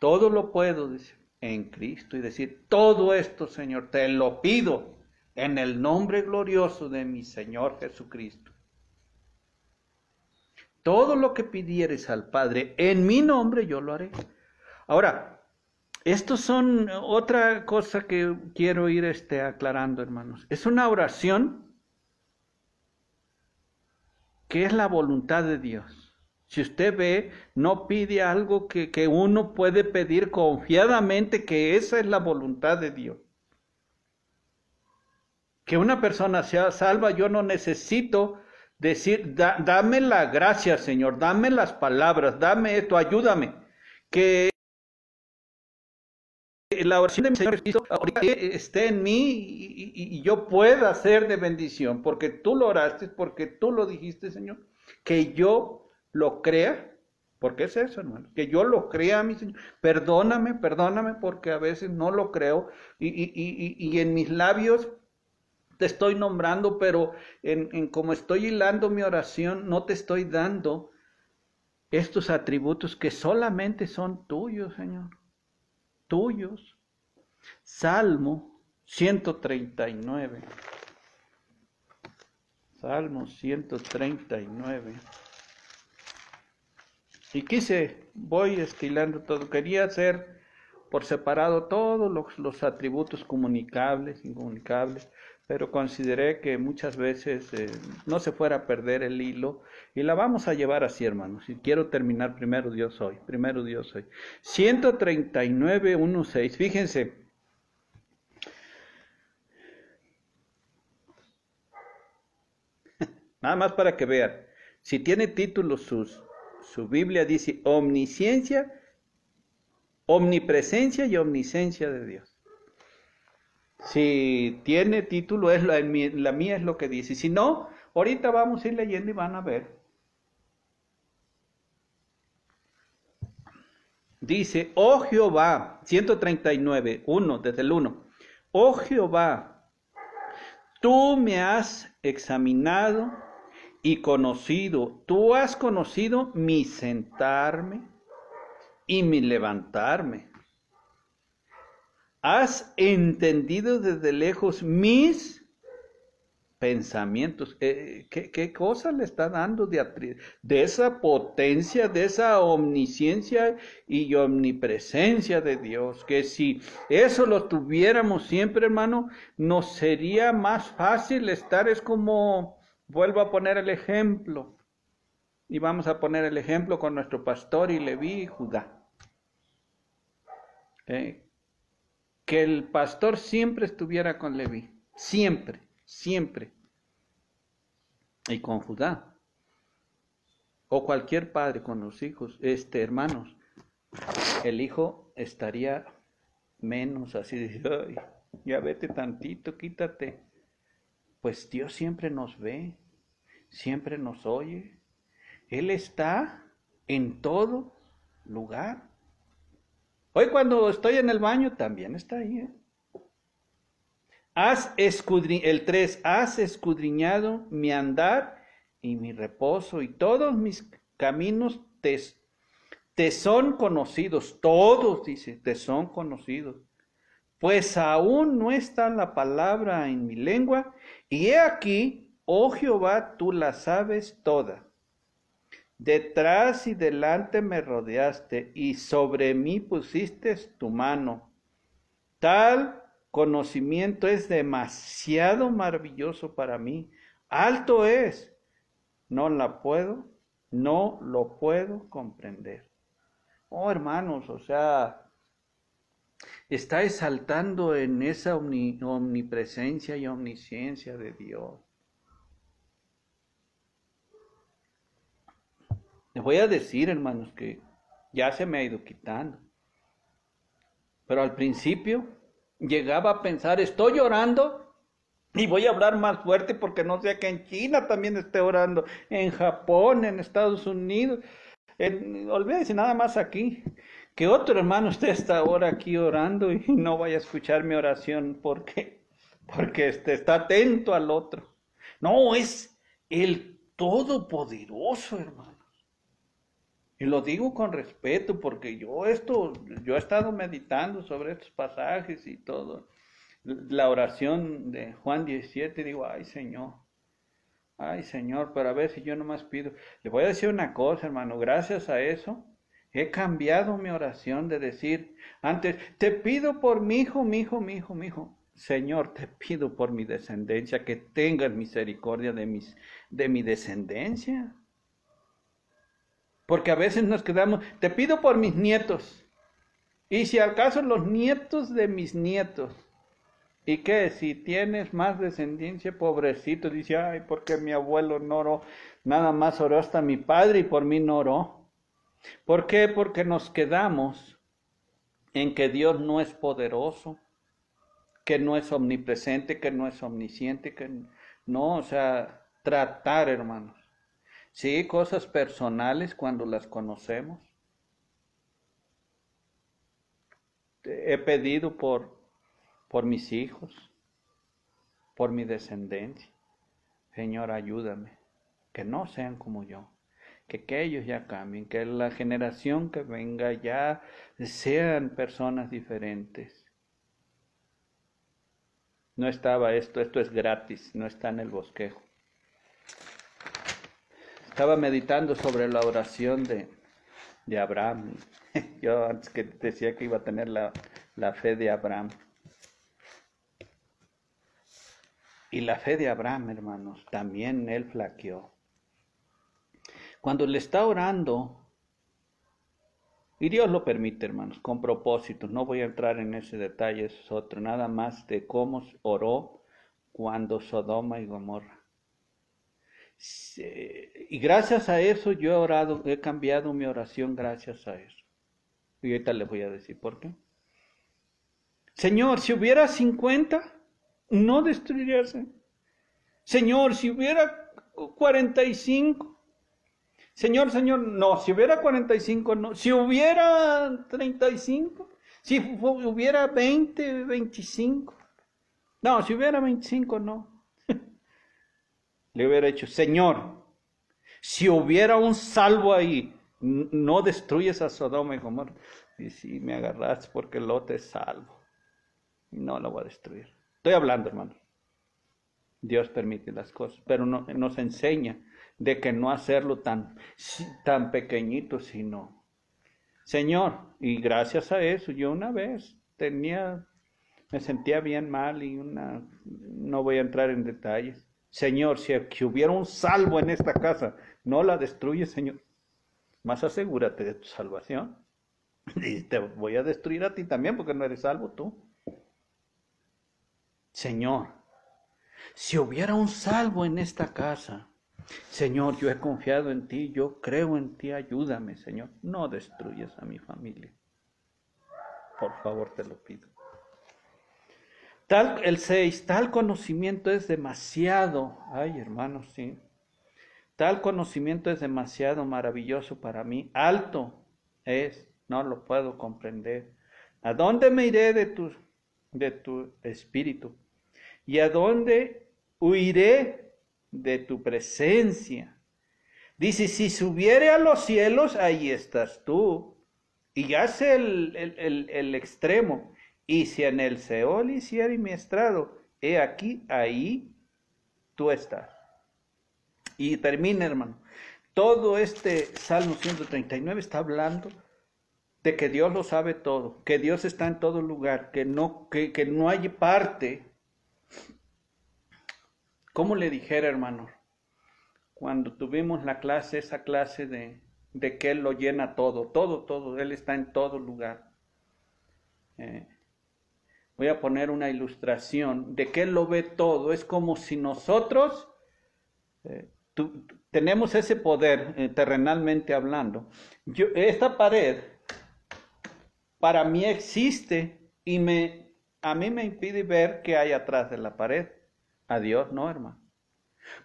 todo lo puedo, decir en Cristo y decir, todo esto, Señor, te lo pido en el nombre glorioso de mi Señor Jesucristo. Todo lo que pidieres al Padre en mi nombre, yo lo haré. Ahora, estos son otra cosa que quiero ir este, aclarando, hermanos. Es una oración que es la voluntad de Dios. Si usted ve, no pide algo que, que uno puede pedir confiadamente que esa es la voluntad de Dios que una persona sea salva, yo no necesito decir, dame la gracia, Señor, dame las palabras, dame esto, ayúdame. Que la oración de mi Señor Cristo esté en mí y, y, yo pueda ser de bendición, porque tú lo oraste, porque tú lo dijiste, Señor, que yo lo crea, porque es eso, hermano, que yo lo crea, mi Señor. Perdóname, perdóname, porque a veces no lo creo y, y en mis labios te estoy nombrando, pero en, como estoy hilando mi oración, no te estoy dando estos atributos que solamente son tuyos, Señor. Tuyos. Salmo 139. Salmo 139. Y quise, voy estilando todo. Quería hacer por separado todos los, atributos comunicables, incomunicables, pero consideré que muchas veces eh, no se fuera a perder el hilo y la vamos a llevar así, hermanos. Y quiero terminar primero Dios hoy, primero Dios hoy. 139, 1, 6, fíjense. Nada más para que vean. Si tiene título sus, su Biblia dice omnisciencia, omnipresencia y omnisciencia de Dios. Si tiene título, es la, la mía es lo que dice. Si no, ahorita vamos a ir leyendo y van a ver. Dice, oh Jehová, 139, 1, desde el 1. Oh Jehová, tú me has examinado y conocido, tú has conocido mi sentarme y mi levantarme has entendido desde lejos mis pensamientos. Eh, ¿qué, cosa le está dando de, de esa potencia, de esa omnisciencia y omnipresencia de Dios? Que si eso lo tuviéramos siempre, hermano, nos sería más fácil estar. Es como, vuelvo a poner el ejemplo. Y vamos a poner el ejemplo con nuestro pastor y Leví y Judá. Eh, que el pastor siempre estuviera con Leví, siempre, siempre. Y con Judá. O cualquier padre con los hijos, este, hermanos. El hijo estaría menos así de, ya vete tantito, quítate. Pues Dios siempre nos ve, siempre nos oye. Él está en todo lugar. Hoy cuando estoy en el baño también está ahí. ¿eh? Has escudriñado, el 3, has escudriñado mi andar y mi reposo y todos mis caminos te, te son conocidos, todos, dice, te son conocidos. pues aún no está la palabra en mi lengua, y he aquí, oh Jehová, tú la sabes toda. Detrás y delante me rodeaste, y sobre mí pusiste tu mano. Tal conocimiento es demasiado maravilloso para mí. Alto es. No la puedo, no lo puedo comprender. Oh, hermanos, o sea, está exaltando en esa omnipresencia y omnisciencia de Dios. Les voy a decir, hermanos, que ya se me ha ido quitando. Pero al principio llegaba a pensar, estoy orando y voy a hablar más fuerte porque no sé que en China también esté orando, en Japón, en Estados Unidos. olvídese nada más aquí, que otro hermano esté esta ahora aquí orando y no vaya a escuchar mi oración porque, porque este, está atento al otro. No, es el Todopoderoso, hermano. Y lo digo con respeto porque yo esto, yo he estado meditando sobre estos pasajes y todo. La oración de Juan 17, digo, ay Señor, ay Señor, pero a si yo nomás pido. Le voy a decir una cosa, hermano, gracias a eso he cambiado mi oración de decir antes, te pido por mi hijo, mi hijo, mi hijo, mi hijo. Señor, te pido por mi descendencia, que tengas misericordia de, mis, de mi descendencia. Porque a veces nos quedamos, te pido por mis nietos. Y si acaso los nietos de mis nietos. ¿Y qué? Si tienes más descendencia, pobrecito, dice, ay, porque mi abuelo no oró, nada más oró hasta mi padre y por mí no oró. ¿Por qué? Porque nos quedamos en que Dios no es poderoso, que no es omnipresente, que no es omnisciente, que no, o sea, tratar, hermanos Sí, cosas personales cuando las conocemos. He pedido por, por mis hijos, por mi descendencia. Señor, ayúdame, que no sean como yo, que, que ellos ya cambien, que la generación que venga ya sean personas diferentes. No estaba esto, esto es gratis, no está en el bosquejo. Estaba meditando sobre la oración de, de Abraham. Yo antes que decía que iba a tener la, la fe de Abraham. Y la fe de Abraham, hermanos, también él flaqueó. Cuando le está orando, y Dios lo permite, hermanos, con propósito, no voy a entrar en ese detalle, es otro, nada más de cómo oró cuando Sodoma y Gomorra y gracias a eso yo he orado, he cambiado mi oración gracias a eso. Y ahorita les voy a decir por qué. Señor, si hubiera 50, no destruiríase. Señor, si hubiera 45. Señor, Señor, no, si hubiera 45, no. Si hubiera 35, si hubiera 20, 25. No, si hubiera 25, no le hubiera dicho, Señor, si hubiera un salvo ahí, no destruyes a Sodoma y Gomorra. Y si me agarras porque lote es salvo. No lo voy a destruir. Estoy hablando, hermano. Dios permite las cosas, pero no, nos enseña de que no hacerlo tan, tan pequeñito, sino, Señor, y gracias a eso, yo una vez tenía, me sentía bien mal y una, no voy a entrar en detalles, Señor, si hubiera un salvo en esta casa, no la destruyes, Señor. Más asegúrate de tu salvación. Y te voy a destruir a ti también porque no eres salvo tú. Señor, si hubiera un salvo en esta casa, Señor, yo he confiado en ti, yo creo en ti, ayúdame, Señor. No destruyas a mi familia. Por favor, te lo pido. Tal, el 6, tal conocimiento es demasiado, ay hermanos, sí, tal conocimiento es demasiado maravilloso para mí, alto es, no lo puedo comprender. ¿A dónde me iré de tu, de tu espíritu? ¿Y a dónde huiré de tu presencia? Dice, si subiere a los cielos, ahí estás tú. Y hace el, el, el, el extremo Y si en el Seol hiciera mi estrado, he aquí, ahí tú estás. Y termina, hermano. Todo este Salmo 139 está hablando de que Dios lo sabe todo, que Dios está en todo lugar, que no, que, que no hay parte. ¿Cómo le dijera, hermano? Cuando tuvimos la clase, esa clase de, de que Él lo llena todo, todo, todo, Él está en todo lugar. Eh, voy a poner una ilustración de que Él lo ve todo. Es como si nosotros eh, tenemos ese poder, eh, terrenalmente hablando. Yo, esta pared para mí existe y me, a mí me impide ver qué hay atrás de la pared. A Dios no, hermano.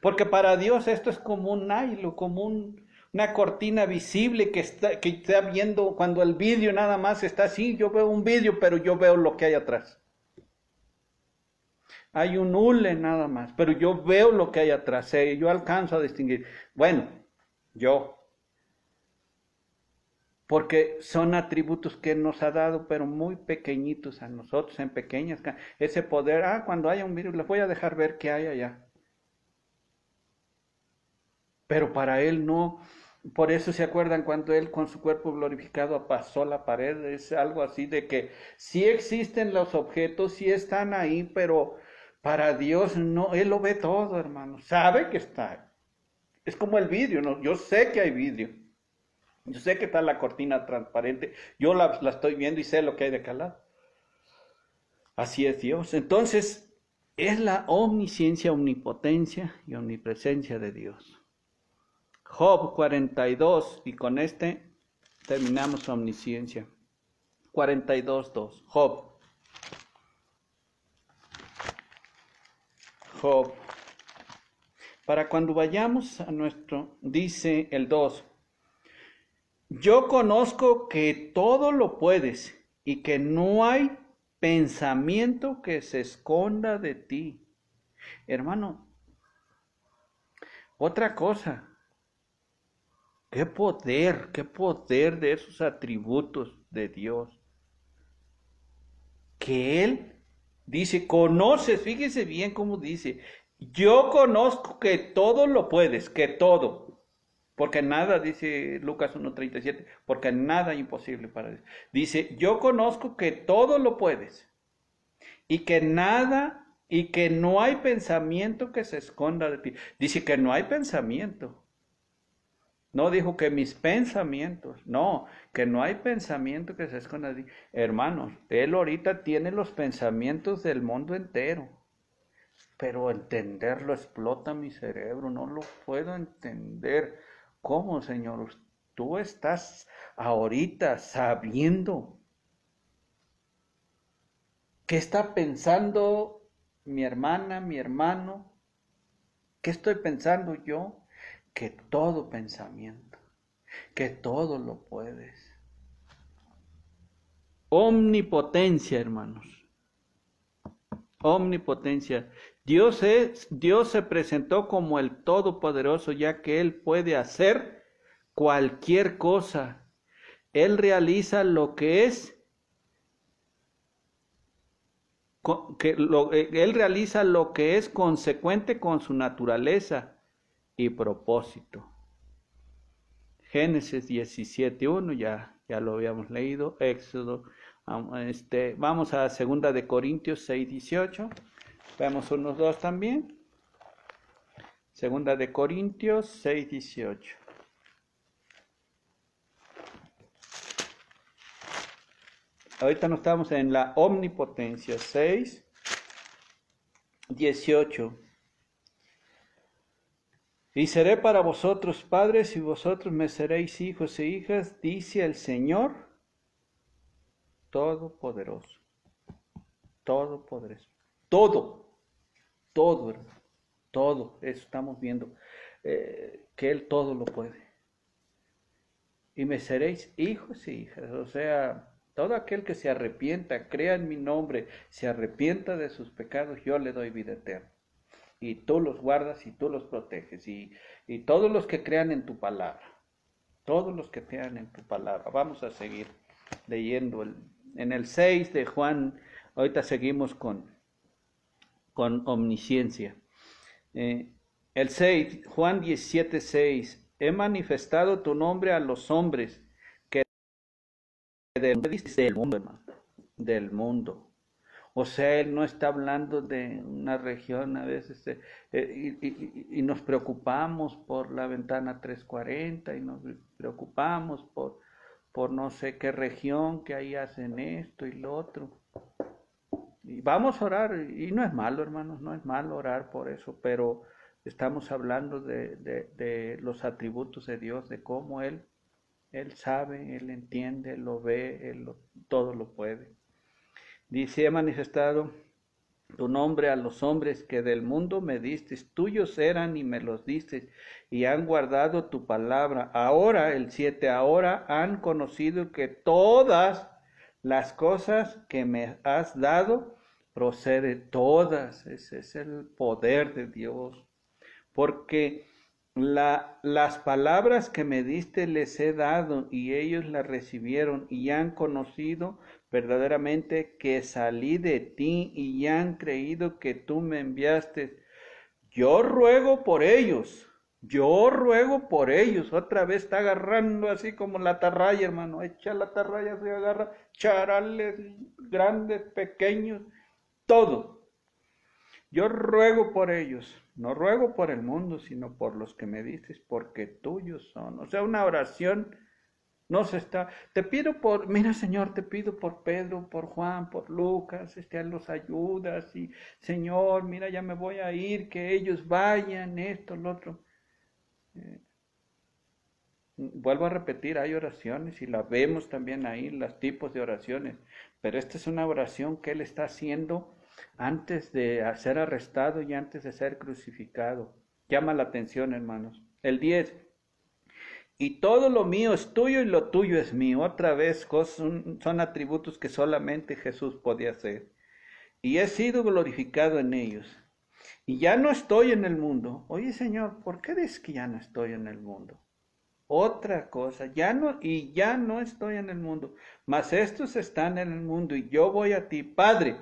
Porque para Dios esto es como un hilo, como una cortina visible que está, que está viendo cuando el vídeo nada más está así. Yo veo un vídeo, pero yo veo lo que hay atrás. Hay un hule nada más, pero yo veo lo que hay atrás. Eh, yo alcanzo a distinguir. Bueno, yo. Porque son atributos que nos ha dado, pero muy pequeñitos a nosotros, en pequeñas. Ese poder, ah, cuando haya un virus, les voy a dejar ver qué hay allá pero para él no. Por eso se acuerdan cuando él con su cuerpo glorificado pasó la pared, es algo así de que sí existen los objetos, sí están ahí, pero para Dios no, él lo ve todo, hermano, sabe que está. Es como el vidrio, ¿no? Yo sé que hay vidrio. Yo sé que está la cortina transparente, yo la, la estoy viendo y sé lo que hay de calado. Así es Dios. Entonces, es la omnisciencia, omnipotencia y omnipresencia de Dios. Job 42, y con este terminamos omnisciencia. 42.2. Job. Job. Para cuando vayamos a nuestro, dice el 2, yo conozco que todo lo puedes y que no hay pensamiento que se esconda de ti. Hermano, otra cosa, Qué poder, qué poder de esos atributos de Dios. Que Él dice, conoces, fíjese bien cómo dice, yo conozco que todo lo puedes, que todo. Porque nada, dice Lucas 1.37, porque nada imposible para Dios. Dice, yo conozco que todo lo puedes. Y que nada, y que no hay pensamiento que se esconda de ti. Dice que no hay pensamiento. No dijo que mis pensamientos, no, que no hay pensamiento que se esconda. Hermanos, él ahorita tiene los pensamientos del mundo entero, pero entenderlo explota mi cerebro, no lo puedo entender. ¿Cómo, Señor? Tú estás ahorita sabiendo qué está pensando mi hermana, mi hermano, qué estoy pensando yo que todo pensamiento, que todo lo puedes. Omnipotencia, hermanos. Omnipotencia. Dios, es, Dios se presentó como el Todopoderoso, ya que Él puede hacer cualquier cosa. Él realiza lo que es eh, él realiza lo que es consecuente con su naturaleza y propósito. Génesis 17.1, ya, ya lo habíamos leído, Éxodo, este, vamos a segunda de Corintios 6.18, veamos unos dos también. Segunda de Corintios 6.18. Ahorita no estamos en la omnipotencia 6, 18. Y seré para vosotros padres y vosotros me seréis hijos e hijas, dice el Señor Todopoderoso. Todopoderoso. Todo, todo, todo, eso estamos viendo, eh, que Él todo lo puede. Y me seréis hijos e hijas, o sea, todo aquel que se arrepienta, crea en mi nombre, se arrepienta de sus pecados, yo le doy vida eterna y tú los guardas y tú los proteges y, y todos los que crean en tu palabra, todos los que crean en tu palabra. Vamos a seguir leyendo el, en el 6 de Juan ahorita seguimos con, con omnisciencia. Eh, el 6, Juan 17, 6. He manifestado tu nombre a los hombres que del mundo, del mundo. O sea, él no está hablando de una región a veces eh, eh, y, nos preocupamos por la ventana 340 y nos preocupamos por, por no sé qué región que ahí hacen esto y lo otro. Y vamos a orar, y no es malo, hermanos, no es malo orar por eso, pero estamos hablando de, de los atributos de Dios, de cómo Él, Él sabe, Él entiende, lo ve, Él todo lo puede. Dice, he manifestado tu nombre a los hombres que del mundo me diste, tuyos eran y me los diste, y han guardado tu palabra. Ahora, el 7, ahora han conocido que todas las cosas que me has dado, procede todas. Ese es el poder de Dios. Porque la, las palabras que me diste les he dado y ellos las recibieron y han conocido verdaderamente que salí de ti y ya han creído que tú me enviaste. Yo ruego por ellos, yo ruego por ellos. Otra vez está agarrando así como la tarraya, hermano. Echa la tarraya, se agarra charales grandes, pequeños, todo. Yo ruego por ellos, no ruego por el mundo, sino por los que me dices, porque tuyos son. O sea, una oración no se está. Te pido por, mira Señor, te pido por Pedro, por Juan, por Lucas, este, los ayudas y Señor, mira, ya me voy a ir, que ellos vayan, esto, lo otro. Eh, vuelvo a repetir, hay oraciones y la vemos también ahí, los tipos de oraciones, pero esta es una oración que él está haciendo antes de ser arrestado y antes de ser crucificado. Llama la atención, hermanos. El 10 y todo lo mío es tuyo y lo tuyo es mío. Otra vez son, atributos que solamente Jesús podía hacer. Y he sido glorificado en ellos. Y ya no estoy en el mundo. Oye Señor, ¿por qué dices que ya no estoy en el mundo? Otra cosa, ya no, y ya no estoy en el mundo, mas estos están en el mundo y yo voy a ti, Padre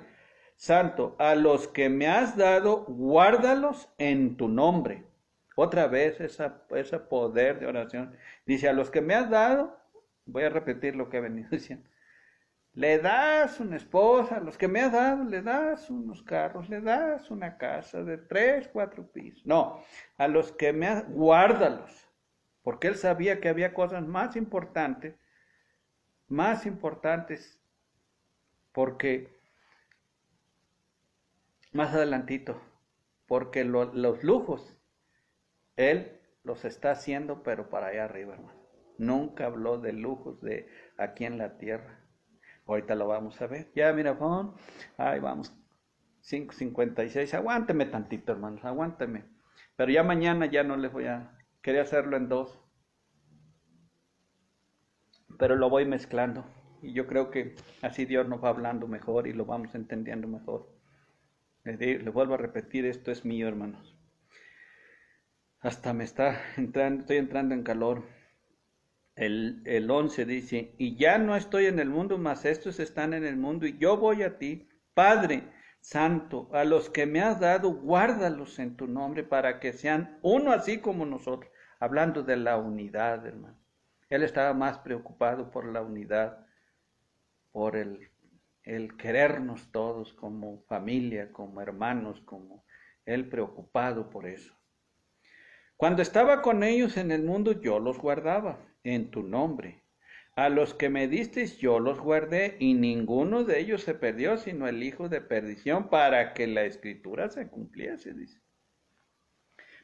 Santo, a los que me has dado, guárdalos en tu nombre otra vez ese poder de oración. Dice, a los que me has dado, voy a repetir lo que he venido diciendo. Le das una esposa, a los que me has dado, le das unos carros, le das una casa de tres, cuatro pisos. No, a los que me has, guárdalos, porque él sabía que había cosas más importantes, más importantes, porque más adelantito, porque los lujos él los está haciendo, pero para allá arriba, hermano. Nunca habló de lujos de aquí en la tierra. Ahorita lo vamos a ver. Ya, mira, Juan. Ahí vamos. 5.56. Aguánteme tantito, hermanos. Aguánteme. Pero ya mañana ya no les voy a... Quería hacerlo en dos. Pero lo voy mezclando. Y yo creo que así Dios nos va hablando mejor y lo vamos entendiendo mejor. Les, vuelvo a repetir, esto es mío, hermanos. Hasta me está entrando, estoy entrando en calor. El, el 11 dice, y ya no estoy en el mundo, mas estos están en el mundo, y yo voy a ti, Padre Santo, a los que me has dado, guárdalos en tu nombre para que sean uno así como nosotros. Hablando de la unidad, hermano. Él estaba más preocupado por la unidad, por el, el querernos todos como familia, como hermanos, como él preocupado por eso. Cuando estaba con ellos en el mundo, yo los guardaba en tu nombre. A los que me disteis, yo los guardé, y ninguno de ellos se perdió, sino el hijo de perdición, para que la escritura se cumpliese.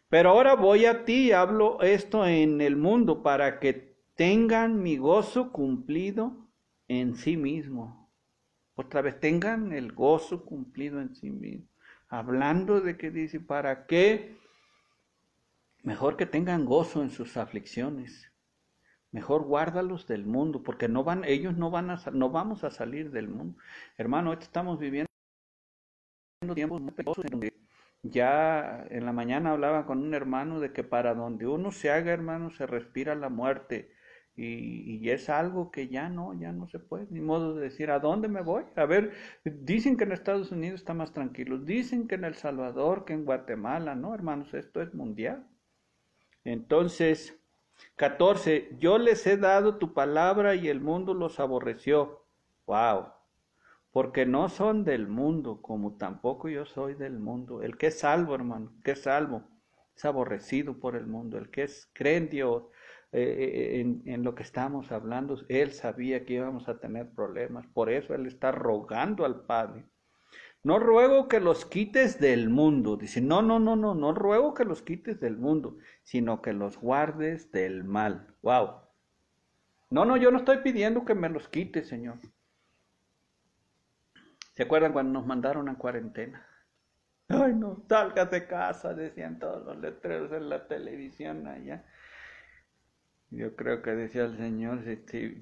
Pero ahora voy a ti y hablo esto en el mundo, para que tengan mi gozo cumplido en sí mismo. Otra vez, tengan el gozo cumplido en sí mismo. Hablando de que dice, para que Mejor que tengan gozo en sus aflicciones. Mejor guárdalos del mundo, porque no van, ellos no van a, no vamos a salir del mundo. Hermano, estamos viviendo tiempos muy peligrosos donde ya en la mañana hablaba con un hermano de que para donde uno se haga, hermano, se respira la muerte. Y, es algo que ya no, ya no se puede, ni modo de decir, ¿a dónde me voy? A ver, dicen que en Estados Unidos está más tranquilo, dicen que en El Salvador, que en Guatemala, no, hermanos, esto es mundial. Entonces, 14, yo les he dado tu palabra y el mundo los aborreció. Wow. Porque no son del mundo, como tampoco yo soy del mundo. El que es salvo, hermano, que es salvo, es aborrecido por el mundo. El que es, cree en Dios, eh, en, en, lo que estamos hablando, él sabía que íbamos a tener problemas, por eso él está rogando al Padre. No ruego que los quites del mundo, dice, no, no, no, no, no ruego que los quites del mundo, sino que los guardes del mal. Wow. No, no, yo no estoy pidiendo que me los quites, Señor. ¿Se acuerdan cuando nos mandaron a cuarentena? Ay, no, salgas de casa, decían todos los letreros en la televisión allá. Yo creo que decía el Señor,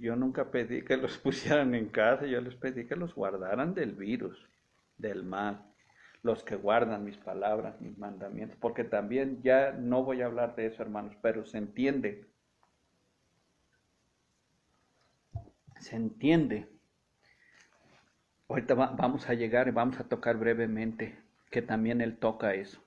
yo nunca pedí que los pusieran en casa, yo les pedí que los guardaran del virus, del mal, los que guardan mis palabras, mis mandamientos, porque también ya no voy a hablar de eso, hermanos, pero se entiende, se entiende. Ahorita vamos a llegar y vamos a tocar brevemente que también Él toca eso.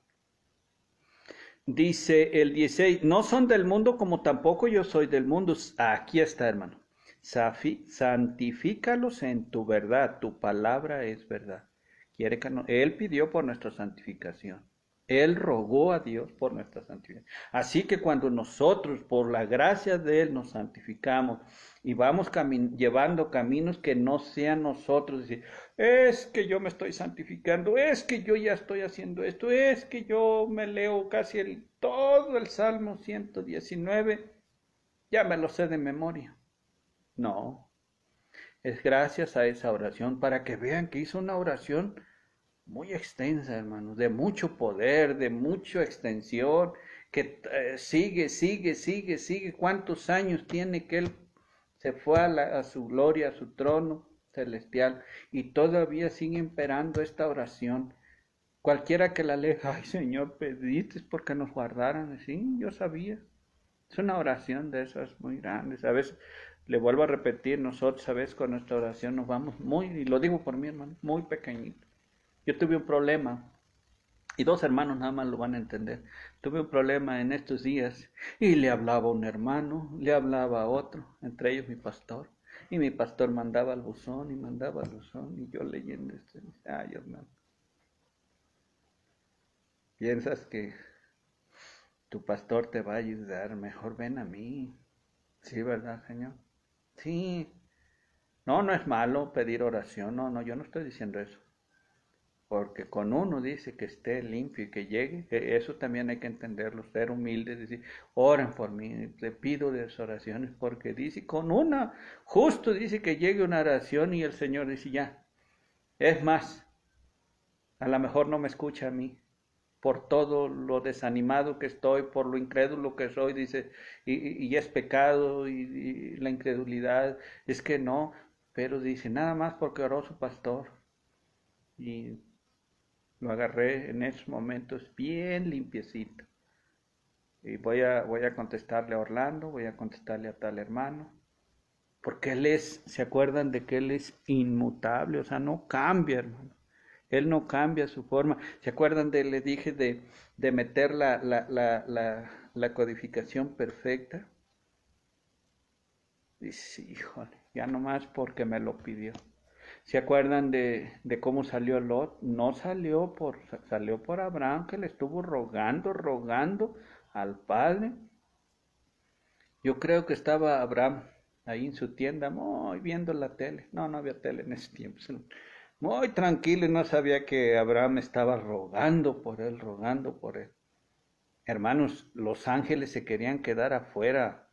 Dice el 16, no son del mundo como tampoco yo soy del mundo. Aquí está, hermano. Santifícalos en tu verdad, tu palabra es verdad. Quiere que no, Él pidió por nuestra santificación. Él rogó a Dios por nuestra santificación. Así que cuando nosotros, por la gracia de Él, nos santificamos y vamos llevando caminos que no sean nosotros, decir, es que yo me estoy santificando, es que yo ya estoy haciendo esto, es que yo me leo casi todo el Salmo 119, ya me lo sé de memoria. No, es gracias a esa oración para que vean que hizo una oración muy extensa, hermanos, de mucho poder, de mucha extensión, que eh, sigue, sigue, sigue, sigue. ¿Cuántos años tiene que él se fue a, su gloria, a su trono celestial, y todavía sigue imperando esta oración. Cualquiera que la lea, ay Señor, pediste porque nos guardaran. Sí, yo sabía. Es una oración de esas muy grandes. A veces, le vuelvo a repetir, nosotros a veces con nuestra oración nos vamos muy, y lo digo por mí hermano, muy pequeñito. Yo tuve un problema y dos hermanos nada más lo van a entender. Tuve un problema en estos días y le hablaba a un hermano, le hablaba a otro, entre ellos mi pastor. Y mi pastor mandaba al buzón y mandaba al buzón y yo leyendo esto. Ay, hermano. Piensas que tu pastor te va a ayudar, mejor ven a mí. Sí, ¿verdad, Señor? Sí. No, no es malo pedir oración, no, no, yo no estoy diciendo eso porque con uno dice que esté limpio y que llegue, e, eso también hay que entenderlo, ser humilde, decir, oren por mí, le pido de las oraciones, porque dice, con una, justo dice que llegue una oración y el Señor dice, ya, es más, a lo mejor no me escucha a mí, por todo lo desanimado que estoy, por lo incrédulo que soy, dice, y, es pecado y, y la incredulidad, es que no, pero dice, nada más porque oró su pastor. Y lo agarré en esos momentos bien limpiecito. Y voy a, voy a contestarle a Orlando, voy a contestarle a tal hermano. Porque él es, ¿se acuerdan de que él es inmutable? O sea, no cambia, hermano. Él no cambia su forma. ¿Se acuerdan de, le dije de, de meter la, la, la, la, codificación perfecta? Dice, híjole, ya nomás porque me lo pidió. ¿Se acuerdan de, de, cómo salió Lot? No salió por, salió por Abraham que le estuvo rogando, rogando al Padre. Yo creo que estaba Abraham ahí en su tienda, muy viendo la tele. No, no había tele en ese tiempo. Muy tranquilo y no sabía que Abraham estaba rogando por él, rogando por él. Hermanos, los ángeles se querían quedar afuera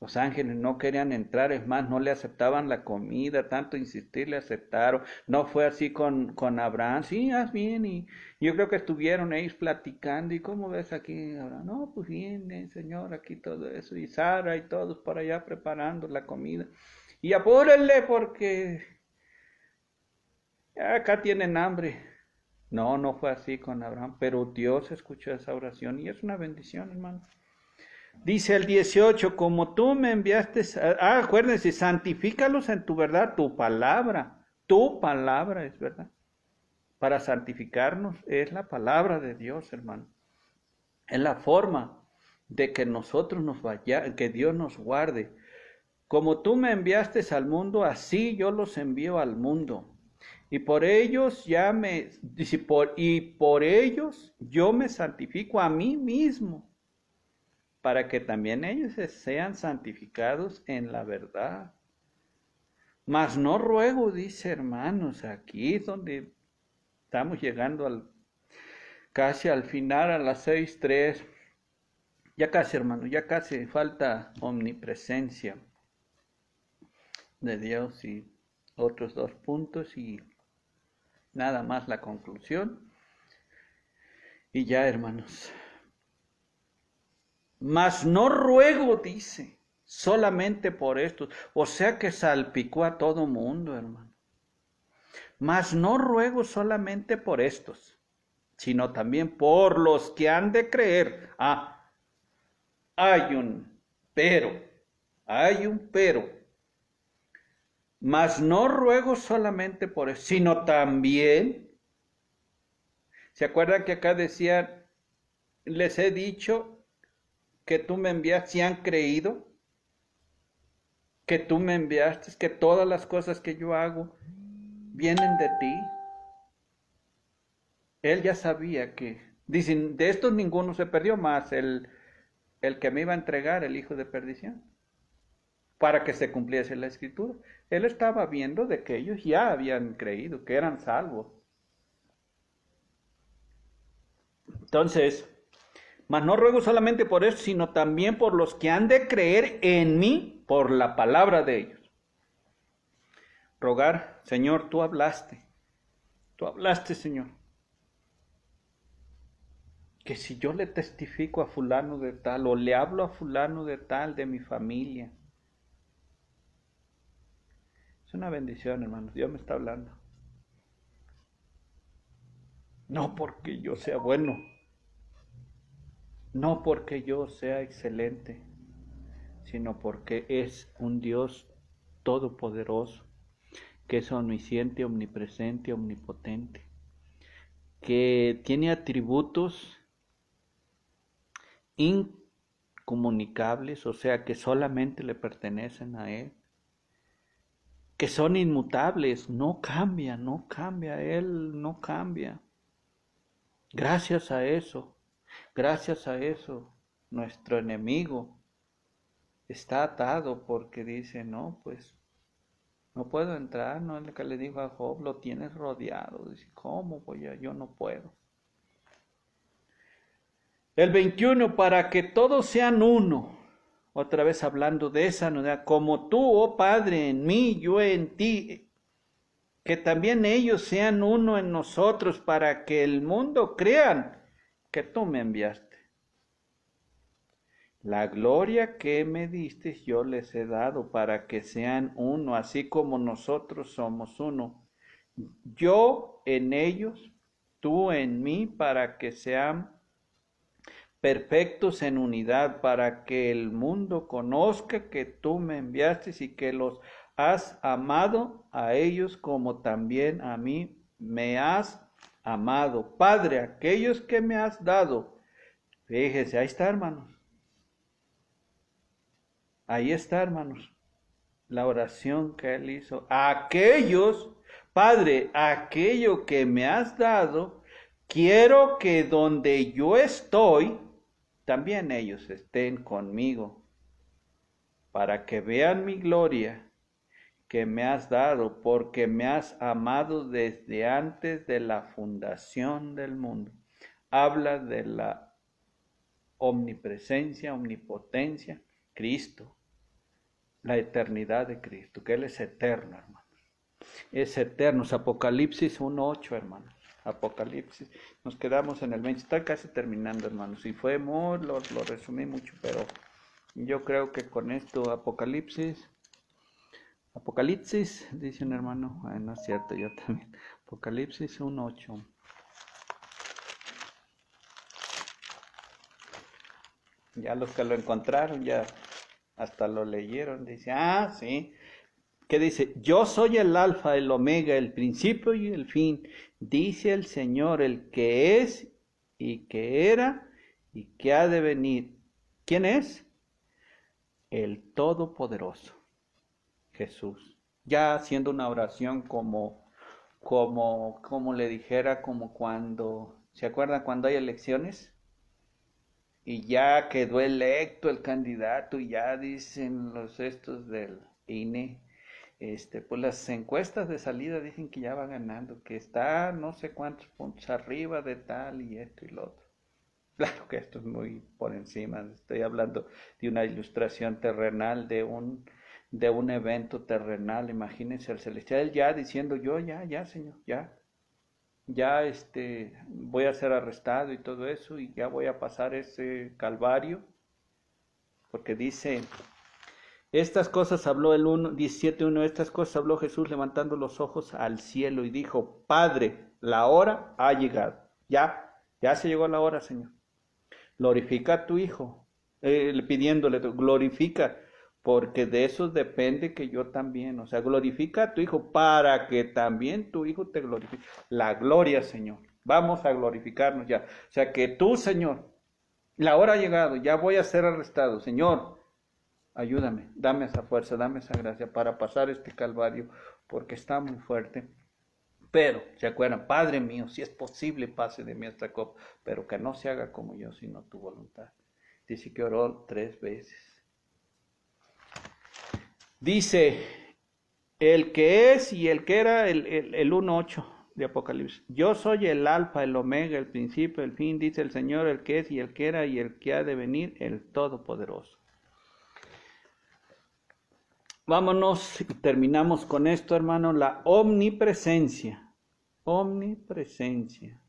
los ángeles no querían entrar, es más, no le aceptaban la comida, tanto insistir le aceptaron. No fue así con, con Abraham, sí, haz bien. Y yo creo que estuvieron ellos platicando. ¿Y cómo ves aquí? Ahora, no, pues bien, eh, Señor, aquí todo eso. Y Sara y todos por allá preparando la comida. Y apúrenle porque acá tienen hambre. No, no fue así con Abraham, pero Dios escuchó esa oración y es una bendición, hermano. Dice el 18, como tú me enviaste, ah, acuérdense, santifícalos en tu verdad, tu palabra, tu palabra es verdad. Para santificarnos es la palabra de Dios, hermano. Es la forma de que nosotros nos vaya, que Dios nos guarde. Como tú me enviaste al mundo, así yo los envío al mundo. Y por ellos ya me, y por ellos yo me santifico a mí mismo para que también ellos sean santificados en la verdad. Mas no ruego, dice hermanos, aquí es donde estamos llegando al, casi al final, a las seis tres. Ya casi, hermano, ya casi falta omnipresencia de Dios y otros dos puntos y nada más la conclusión. Y ya, hermanos, mas no ruego, dice, solamente por esto. O sea que salpicó a todo mundo, hermano. Mas no ruego solamente por estos, sino también por los que han de creer. Ah, hay un pero, hay un pero. Mas no ruego solamente por eso, sino también. ¿Se acuerdan que acá decía, les he dicho que tú me enviaste, si han creído, que tú me enviaste, que todas las cosas que yo hago vienen de ti. Él ya sabía que, dicen, de estos ninguno se perdió más, el, el que me iba a entregar, el hijo de perdición, para que se cumpliese la escritura. Él estaba viendo de que ellos ya habían creído, que eran salvos. Entonces, mas no ruego solamente por eso, sino también por los que han de creer en mí por la palabra de ellos. Rogar, Señor, tú hablaste. Tú hablaste, Señor. Que si yo le testifico a fulano de tal o le hablo a fulano de tal de mi familia, es una bendición, hermano. Dios me está hablando. No porque yo sea bueno, no porque yo sea excelente, sino porque es un Dios todopoderoso, que es omnisciente, omnipresente, omnipotente, que tiene atributos incomunicables, o sea, que solamente le pertenecen a Él, que son inmutables, no cambia, no cambia, Él no cambia. Gracias a eso, Gracias a eso, nuestro enemigo está atado porque dice, no, pues no puedo entrar, no es lo que le dijo a Job, lo tienes rodeado. Dice, ¿cómo voy a? Yo no puedo. El 21, para que todos sean uno. Otra vez hablando de esa unidad, como tú, oh Padre, en mí, yo en ti, que también ellos sean uno en nosotros, para que el mundo crean que tú me enviaste. La gloria que me diste yo les he dado para que sean uno, así como nosotros somos uno. Yo en ellos, tú en mí, para que sean perfectos en unidad, para que el mundo conozca que tú me enviaste y que los has amado a ellos como también a mí me has amado. Padre, aquellos que me has dado. Fíjese, ahí está, hermanos. Ahí está, hermanos. La oración que él hizo. Aquellos, Padre, aquello que me has dado, quiero que donde yo estoy, también ellos estén conmigo, para que vean mi gloria que me has dado, porque me has amado desde antes de la fundación del mundo. Habla de la omnipresencia, omnipotencia, Cristo, la eternidad de Cristo, que Él es eterno, hermanos. Es eterno. Es Apocalipsis 1.8, hermanos. Apocalipsis. Nos quedamos en el 20. Está casi terminando, hermanos. Y fue muy, lo, lo resumí mucho, pero yo creo que con esto, Apocalipsis Apocalipsis, dice un hermano, no es cierto, yo también. Apocalipsis 1.8. Ya los que lo encontraron ya hasta lo leyeron. Dice, ah, sí. ¿Qué dice? Yo soy el alfa, el omega, el principio y el fin. Dice el Señor, el que es y que era y que ha de venir. ¿Quién es? El Todopoderoso, Jesús. Ya haciendo una oración como, como, como le dijera, como cuando, ¿se acuerdan cuando hay elecciones? y ya quedó electo el candidato y ya dicen los estos del INE, este, pues las encuestas de salida dicen que ya va ganando, que está no sé cuántos puntos arriba de tal y esto y lo otro. Claro que esto es muy por encima, estoy hablando de una ilustración terrenal, de un, de un evento terrenal, imagínense el celestial ya diciendo yo, ya, ya, Señor, ya, ya este, voy a ser arrestado y todo eso y ya voy a pasar ese calvario, porque dice, estas cosas habló el 1, 17.1, estas cosas habló Jesús levantando los ojos al cielo y dijo, Padre, la hora ha llegado, ya, ya se llegó la hora, Señor. Glorifica a tu Hijo, eh, pidiéndole, glorifica porque de eso depende que yo también, o sea, glorifica a tu Hijo para que también tu Hijo te glorifique. La gloria, Señor. Vamos a glorificarnos ya. O sea, que tú, Señor, la hora ha llegado, ya voy a ser arrestado. Señor, ayúdame, dame esa fuerza, dame esa gracia para pasar este calvario, porque está muy fuerte. Pero, ¿se acuerdan? Padre mío, si es posible, pase de mí esta copa, pero que no se haga como yo, sino tu voluntad. Dice que oró tres veces. Dice, el que es y el que era, el, el, el 1.8 de Apocalipsis. Yo soy el alfa, el omega, el principio, el fin, dice el Señor, el que es y el que era y el que ha de venir, el Todopoderoso. Vámonos terminamos con esto, hermano, la omnipresencia. Omnipresencia.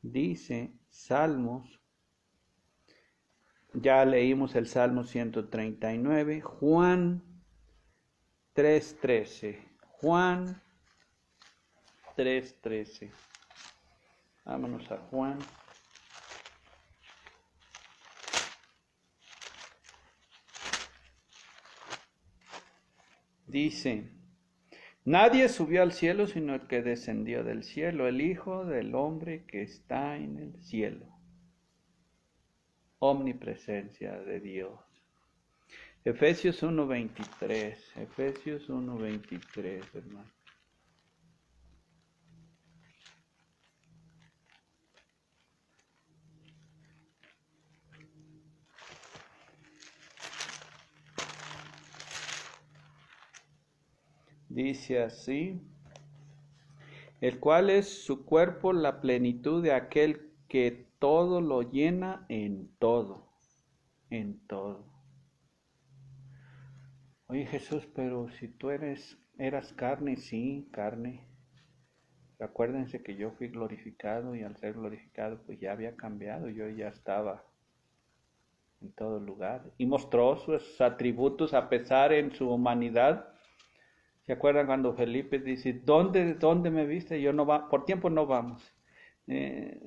Dice Salmos ya leímos el Salmo 139, Juan 3.13, Juan 3.13. Vámonos a Juan. Dice, nadie subió al cielo sino el que descendió del cielo, el Hijo del Hombre que está en el cielo omnipresencia de Dios. Efesios 1.23, Efesios 1.23, hermano. Dice así, el cual es su cuerpo la plenitud de aquel que todo lo llena en todo, en todo. Oye Jesús, pero si tú eres, eras carne, sí, carne. Acuérdense que yo fui glorificado y al ser glorificado pues ya había cambiado, yo ya estaba en todo lugar. Y mostró sus atributos a pesar en su humanidad. ¿Se acuerdan cuando Felipe dice, ¿dónde, dónde me viste? Yo no va, por tiempo no vamos. Eh,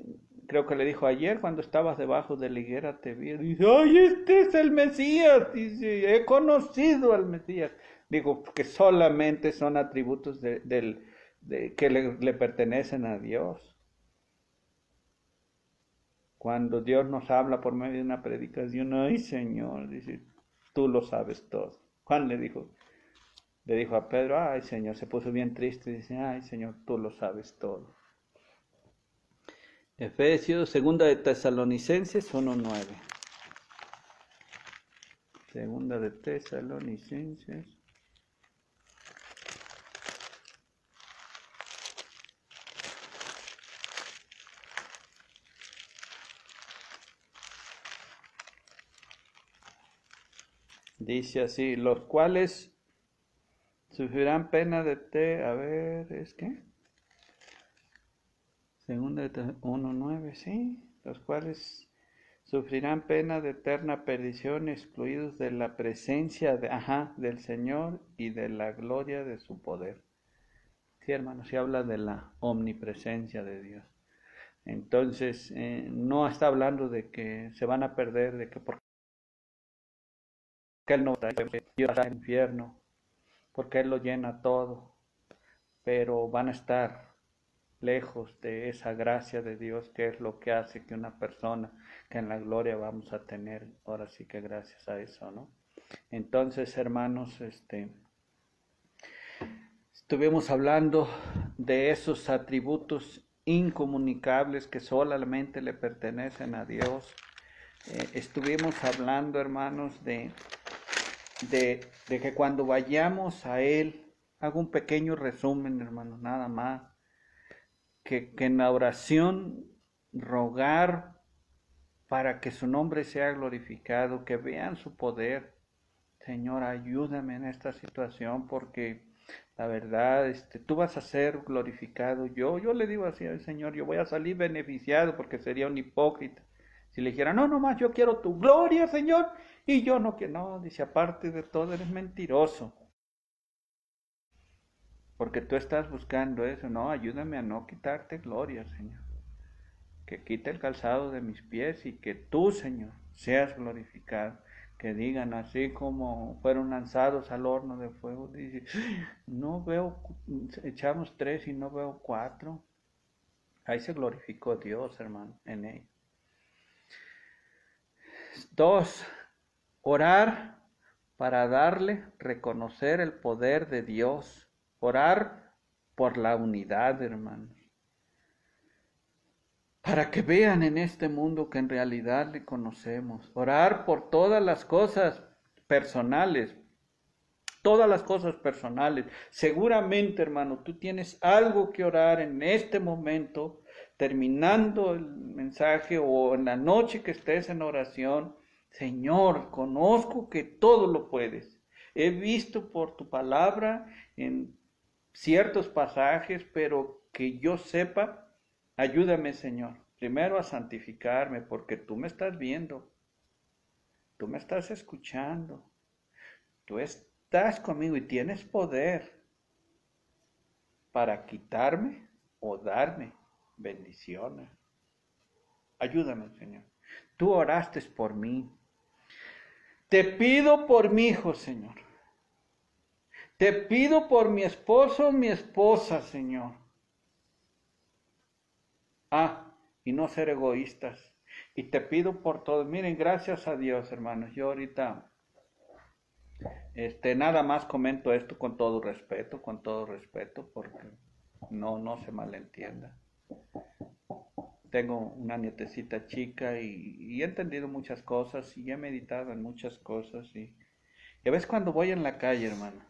creo que le dijo ayer cuando estabas debajo de la higuera te vi. Dice, ay, este es el Mesías. Dice, he conocido al Mesías. Digo, que solamente son atributos de, del, que le, le, pertenecen a Dios. Cuando Dios nos habla por medio de una predicación, ay Señor, dice, tú lo sabes todo. Juan le dijo, le dijo a Pedro, ay Señor, se puso bien triste, dice, ay Señor, tú lo sabes todo. Efesios, segunda de Tesalonicenses 1.9. Segunda de Tesalonicenses. Dice así, los cuales sufrirán pena de te, a ver, ¿es que? Segunda de 1.9, sí, los cuales sufrirán pena de eterna perdición, excluidos de la presencia de, ajá, del Señor y de la gloria de su poder. Sí, hermanos, se habla de la omnipresencia de Dios. Entonces, eh, no está hablando de que se van a perder, de que porque Él no está en el infierno, porque Él lo llena todo, pero van a estar lejos de esa gracia de Dios que es lo que hace que una persona que en la gloria vamos a tener, ahora sí que gracias a eso, ¿no? Entonces, hermanos, este estuvimos hablando de esos atributos incomunicables que solamente le pertenecen a Dios. Eh, estuvimos hablando, hermanos, de, de, que cuando vayamos a Él, hago un pequeño resumen, hermanos, nada más, que, que en la oración rogar para que su nombre sea glorificado, que vean su poder. Señor, ayúdame en esta situación porque la verdad, este, tú vas a ser glorificado. Yo, yo le digo así al Señor, yo voy a salir beneficiado porque sería un hipócrita. Si le dijera, no, no más, yo quiero tu gloria, Señor, y yo no quiero, no, dice, aparte de todo, eres mentiroso. Porque tú estás buscando eso, no, ayúdame a no quitarte gloria, Señor. Que quite el calzado de mis pies y que tú, Señor, seas glorificado que digan así como fueron lanzados al horno de fuego, dice, no veo, echamos tres y no veo cuatro. Ahí se glorificó Dios, hermano, en él. Dos, orar para darle, reconocer el poder de Dios. Orar por la unidad, hermano para que vean en este mundo que en realidad le conocemos. Orar por todas las cosas personales, todas las cosas personales. Seguramente, hermano, tú tienes algo que orar en este momento, terminando el mensaje o en la noche que estés en oración. Señor, conozco que todo lo puedes. He visto por tu palabra en ciertos pasajes, pero que yo sepa Ayúdame, Señor, primero a santificarme porque tú me estás viendo, tú me estás escuchando, tú estás conmigo y tienes poder para quitarme o darme bendiciones. Ayúdame, Señor. Tú oraste por mí. Te pido por mi hijo, Señor. Te pido por mi esposo, mi esposa, Señor. Ah, y no ser egoístas. Y te pido por todo. Miren, gracias a Dios, hermanos. Yo ahorita, este, nada más comento esto con todo respeto, con todo respeto, porque no, no se malentienda. Tengo una nietecita chica y, he entendido muchas cosas y he meditado en muchas cosas. Y, y a veces cuando voy en la calle, hermano,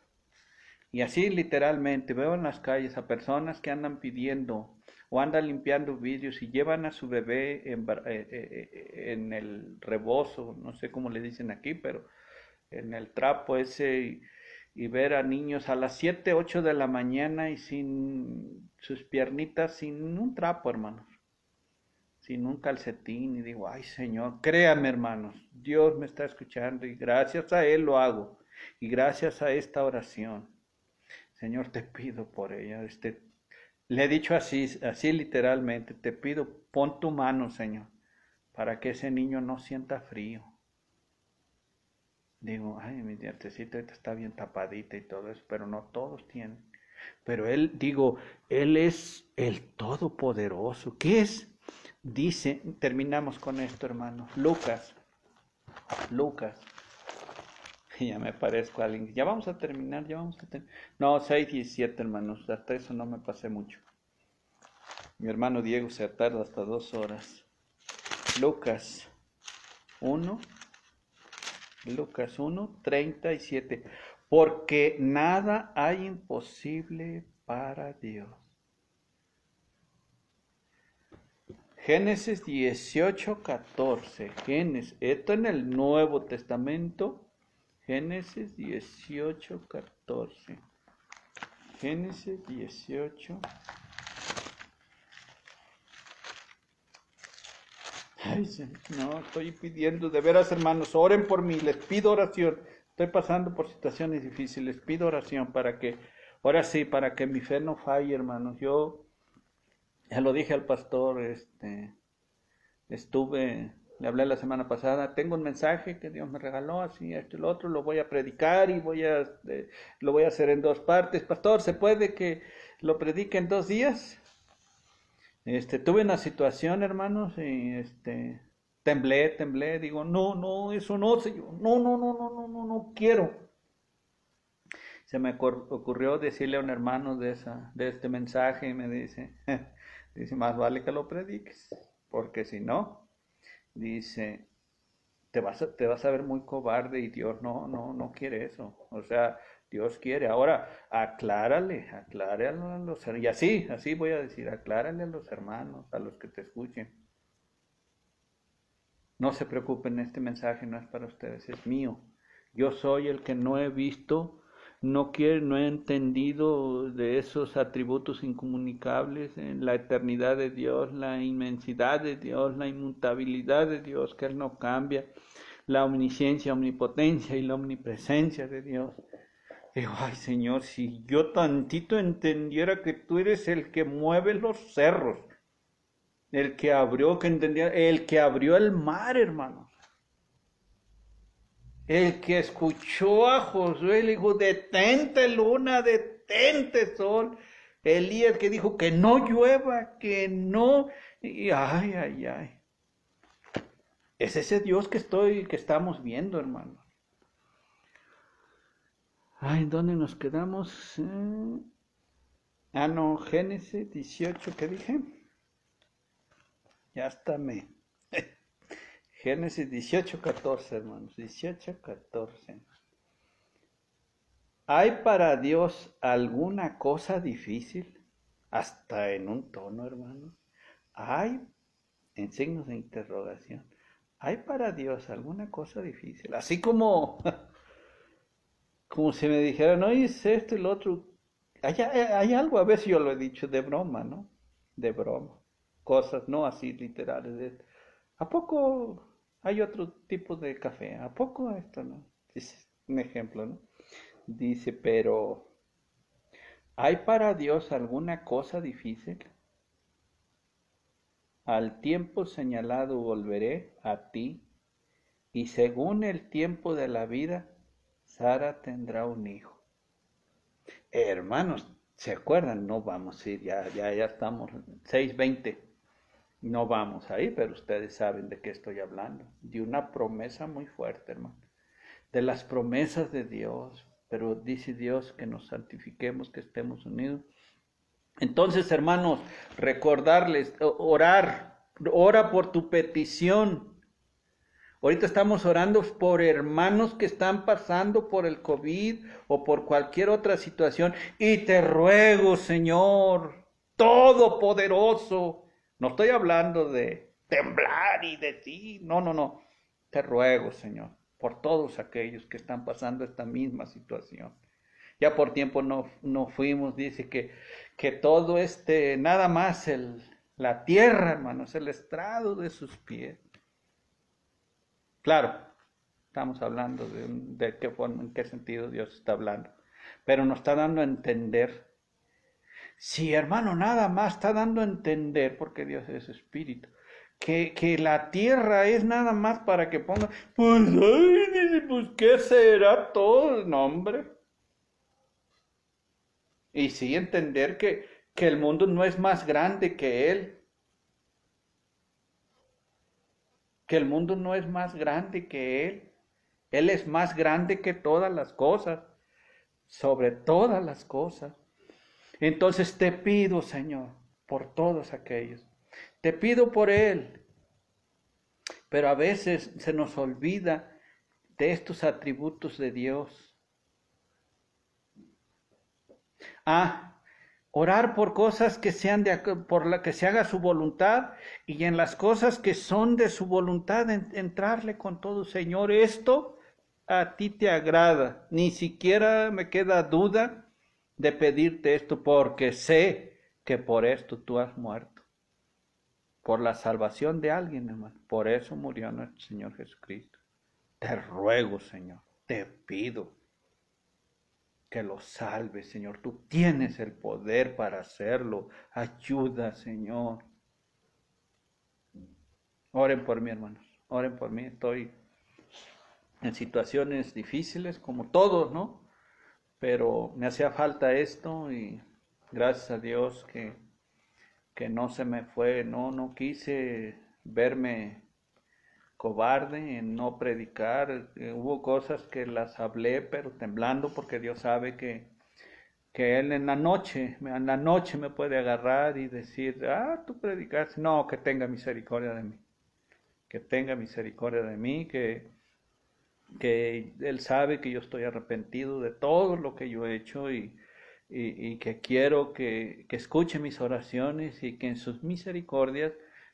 y así literalmente veo en las calles a personas que andan pidiendo o andan limpiando vidrios y llevan a su bebé en, eh, eh, eh, en el rebozo, no sé cómo le dicen aquí, pero en el trapo ese y, ver a niños a las 7, 8 de la mañana y sin sus piernitas, sin un trapo, hermanos, sin un calcetín y digo, ay Señor, créame hermanos, Dios me está escuchando y gracias a Él lo hago y gracias a esta oración. Señor, te pido por ella, este, le he dicho así, así literalmente, te pido, pon tu mano, Señor, para que ese niño no sienta frío. Digo, ay, mi dientecita está bien tapadita y todo eso, pero no todos tienen. Pero él, digo, él es el Todopoderoso. ¿Qué es? Dice, terminamos con esto, hermano. Lucas, Lucas. Ya me parezco a alguien. Ya vamos a terminar, ya vamos a terminar. No, 6 y 7, hermanos. Hasta eso no me pasé mucho. Mi hermano Diego se tarda hasta dos horas. Lucas 1. Lucas 1, 37. Porque nada hay imposible para Dios. Génesis 18, 14. Génesis, esto en el Nuevo Testamento Génesis 18, 14. Génesis 18. Ay, no, estoy pidiendo, de veras hermanos, oren por mí, les pido oración. Estoy pasando por situaciones difíciles, pido oración para que, ahora sí, para que mi fe no falle, hermanos. Yo ya lo dije al pastor, este, estuve, le hablé la semana pasada, tengo un mensaje que Dios me regaló, así, esto y lo otro, lo voy a predicar y voy a, este, lo voy a hacer en dos partes. Pastor, ¿se puede que lo predique en dos días? Este, tuve una situación, hermanos, y este, temblé, temblé, digo, no, no, eso no, señor, no, no, no, no, no, no, no quiero se me ocurrió decirle a un hermano de, esa, de este mensaje y me dice, dice, más vale que lo prediques, porque si no, dice, te vas a, te vas a ver muy cobarde y Dios no, no, no quiere eso. O sea, Dios quiere. Ahora, aclárale, aclárale a los hermanos. Y así, así voy a decir, aclárale a los hermanos, a los que te escuchen. No se preocupen, este mensaje no es para ustedes, es mío. Yo soy el que no he visto no quiere, no he entendido de esos atributos incomunicables en la eternidad de Dios, la inmensidad de Dios, la inmutabilidad de Dios, que Él no cambia, la omnisciencia, omnipotencia y la omnipresencia de Dios. Digo, ay Señor, si yo tantito entendiera que tú eres el que mueve los cerros, el que abrió, que entendía, el que abrió el mar, hermano. El que escuchó a Josué le dijo, detente luna, detente sol. Elías que dijo que no llueva, que no. Y ay, ay, ay. Es ese Dios que estoy, que estamos viendo, hermano. Ay, ¿dónde nos quedamos? Eh, ah, no, Génesis 18, ¿qué dije? Ya está me. Génesis 18, 14, hermanos. 18, 14. ¿Hay para Dios alguna cosa difícil? Hasta en un tono, hermanos. ¿Hay? En signos de interrogación. ¿Hay para Dios alguna cosa difícil? Así como, como si me dijeran, no, es esto y lo otro. Hay, hay algo, a veces yo lo he dicho de broma, ¿no? De broma. Cosas no así literales. ¿A poco hay otro tipo de café. ¿A poco esto no? Es un ejemplo, ¿no? Dice, pero ¿hay para Dios alguna cosa difícil? Al tiempo señalado volveré a ti, y según el tiempo de la vida, Sara tendrá un hijo. hermanos, ¿se acuerdan? No vamos a ir, ya, ya, ya estamos 6.20. No vamos ahí, pero ustedes saben de qué estoy hablando. De una promesa muy fuerte, hermano. De las promesas de Dios. Pero dice Dios que nos santifiquemos, que estemos unidos. Entonces, hermanos, recordarles, orar, ora por tu petición. Ahorita estamos orando por hermanos que están pasando por el COVID o por cualquier otra situación. Y te ruego, Señor, Todopoderoso, no estoy hablando de temblar y de ti. No, no, no. Te ruego, Señor, por todos aquellos que están pasando esta misma situación. Ya por tiempo no, no fuimos, dice que, que todo este, nada más el, la tierra, hermanos, el estrado de sus pies. Claro, estamos hablando de, de qué forma, en qué sentido Dios está hablando, pero nos está dando a entender si hermano nada más está dando a entender, porque Dios es espíritu, que, que la tierra es nada más para que ponga, pues, ay, pues, ¿qué será todo el nombre? Y sí entender que, que el mundo no es más grande que Él. Que el mundo no es más grande que Él. Él es más grande que todas las cosas, sobre todas las cosas. Entonces te pido, Señor, por todos aquellos. Te pido por Él. Pero a veces se nos olvida de estos atributos de Dios. Ah, orar por cosas que sean de por la que se haga su voluntad y en las cosas que son de su voluntad entrarle con todo, Señor, esto a ti te agrada. Ni siquiera me queda duda de pedirte esto porque sé que por esto tú has muerto. Por la salvación de alguien, hermano. Por eso murió nuestro Señor Jesucristo. Te ruego, Señor, te pido que lo salve, Señor. Tú tienes el poder para hacerlo. Ayuda, Señor. Oren por mí, hermanos. Oren por mí. Estoy en situaciones difíciles, como todos, ¿no? Pero me hacía falta esto y gracias a Dios que, que no se me fue, no, no quise verme cobarde en no predicar. Eh, hubo cosas que las hablé, pero temblando porque Dios sabe que, que Él en la noche, en la noche me puede agarrar y decir, ah, tú predicas. No, que tenga misericordia de mí. Que tenga misericordia de mí, que, que Él sabe que yo estoy arrepentido de todo lo que yo he hecho y, y, que quiero que, que escuche mis oraciones y que en sus misericordias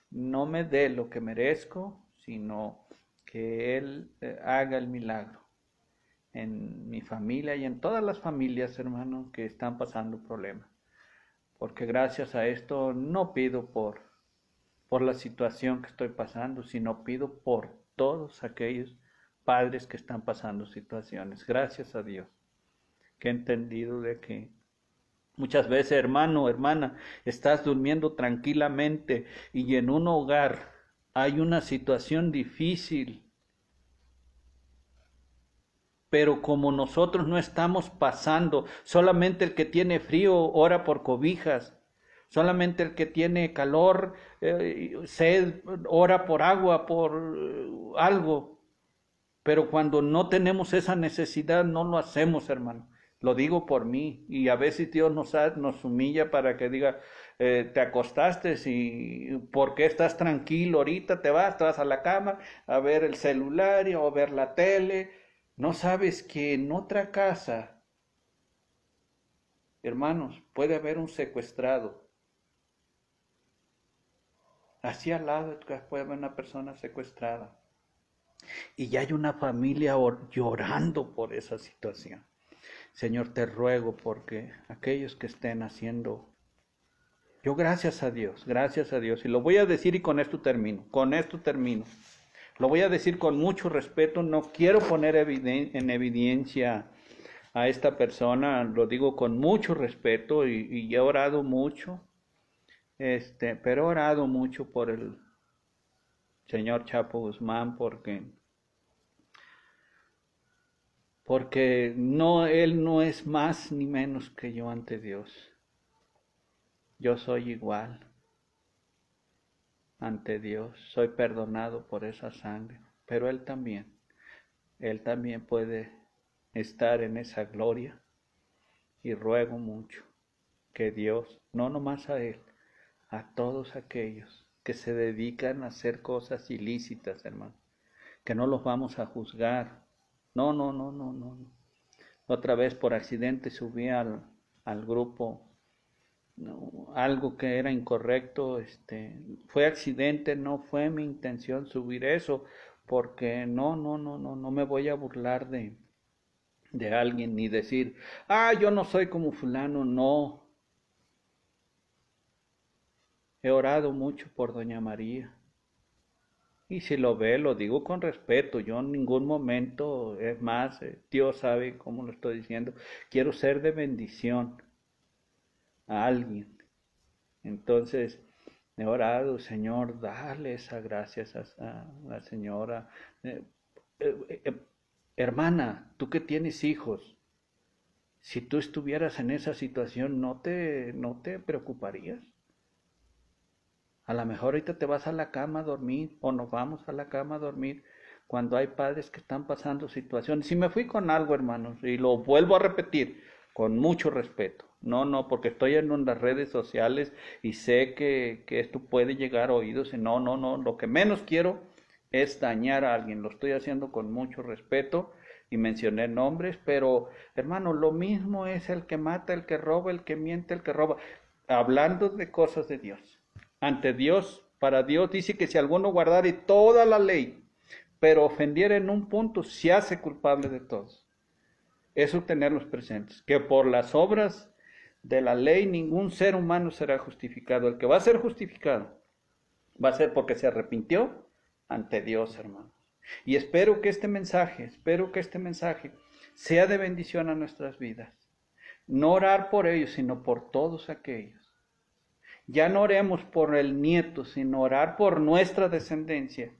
no me dé lo que merezco, sino que Él eh, haga el milagro en mi familia y en todas las familias, hermanos, que están pasando problemas. Porque gracias a esto no pido por, por la situación que estoy pasando, sino pido por todos aquellos padres que están pasando situaciones. Gracias a Dios que he entendido de que muchas veces, hermano, hermana, estás durmiendo tranquilamente y en un hogar hay una situación difícil. Pero como nosotros no estamos pasando, solamente el que tiene frío ora por cobijas, solamente el que tiene calor, eh, sed, ora por agua, por eh, algo. Pero cuando no tenemos esa necesidad, no lo hacemos, hermano. Lo digo por mí. Y a veces Dios nos, nos humilla para que diga, eh, te acostaste y ¿por qué estás tranquilo ahorita? Te vas, te vas a la cama a ver el celular o a ver la tele. No sabes que en otra casa, hermanos, puede haber un secuestrado. Así al lado puede haber una persona secuestrada. Y ya hay una familia llorando por esa situación. Señor, te ruego porque aquellos que estén haciendo yo gracias a Dios, gracias a Dios. Y lo voy a decir y con esto termino, con esto termino. Lo voy a decir con mucho respeto, no quiero poner en evidencia a esta persona, lo digo con mucho respeto y, he orado mucho, este, pero he orado mucho por el señor Chapo Guzmán porque porque no él no es más ni menos que yo ante Dios. Yo soy igual ante Dios, soy perdonado por esa sangre, pero Él también, Él también puede estar en esa gloria y ruego mucho que Dios, no nomás a Él, a todos aquellos que se dedican a hacer cosas ilícitas, hermano, que no los vamos a juzgar. No, no, no, no, no. Otra vez por accidente subí al, al grupo algo que era incorrecto, este, fue accidente, no fue mi intención subir eso, porque no, no, no, no, no me voy a burlar de, de alguien ni decir, ah, yo no soy como fulano, no. He orado mucho por doña María. Y si lo ve, lo digo con respeto. Yo en ningún momento, es más, eh, Dios sabe cómo lo estoy diciendo, quiero ser de bendición a alguien. Entonces, he orado, Señor, dale esa gracias a, la señora. Eh, eh, hermana, tú que tienes hijos, si tú estuvieras en esa situación, ¿no te, no te preocuparías? A lo mejor ahorita te vas a la cama a dormir o nos vamos a la cama a dormir cuando hay padres que están pasando situaciones. Si me fui con algo, hermanos, y lo vuelvo a repetir con mucho respeto. No, no, porque estoy en las redes sociales y sé que, esto puede llegar a oídos. No, no, no, lo que menos quiero es dañar a alguien. Lo estoy haciendo con mucho respeto y mencioné nombres, pero hermano, lo mismo es el que mata, el que roba, el que miente, el que roba. Hablando de cosas de Dios. Ante Dios, para Dios dice que si alguno guardare toda la ley, pero ofendiera en un punto, se hace culpable de todos. Eso tenerlos presentes, que por las obras de la ley ningún ser humano será justificado. El que va a ser justificado va a ser porque se arrepintió ante Dios, hermanos. Y espero que este mensaje, espero que este mensaje sea de bendición a nuestras vidas. no orar por ellos, sino por todos aquellos. Ya no oremos por el nieto, sino orar por nuestra descendencia.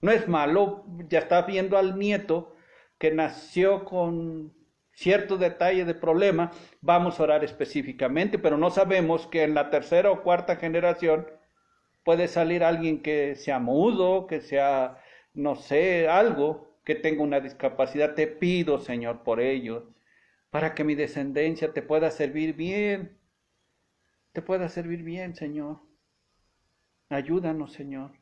No es malo, ya está viendo al nieto que nació con cierto detalle de problema, vamos a orar específicamente, pero no sabemos que en la tercera o cuarta generación puede salir alguien que sea mudo, que sea, no sé, algo, que tenga una discapacidad. Te pido, Señor, por ello, para que mi descendencia te pueda servir bien, te pueda servir bien, Señor. Ayúdanos, Señor.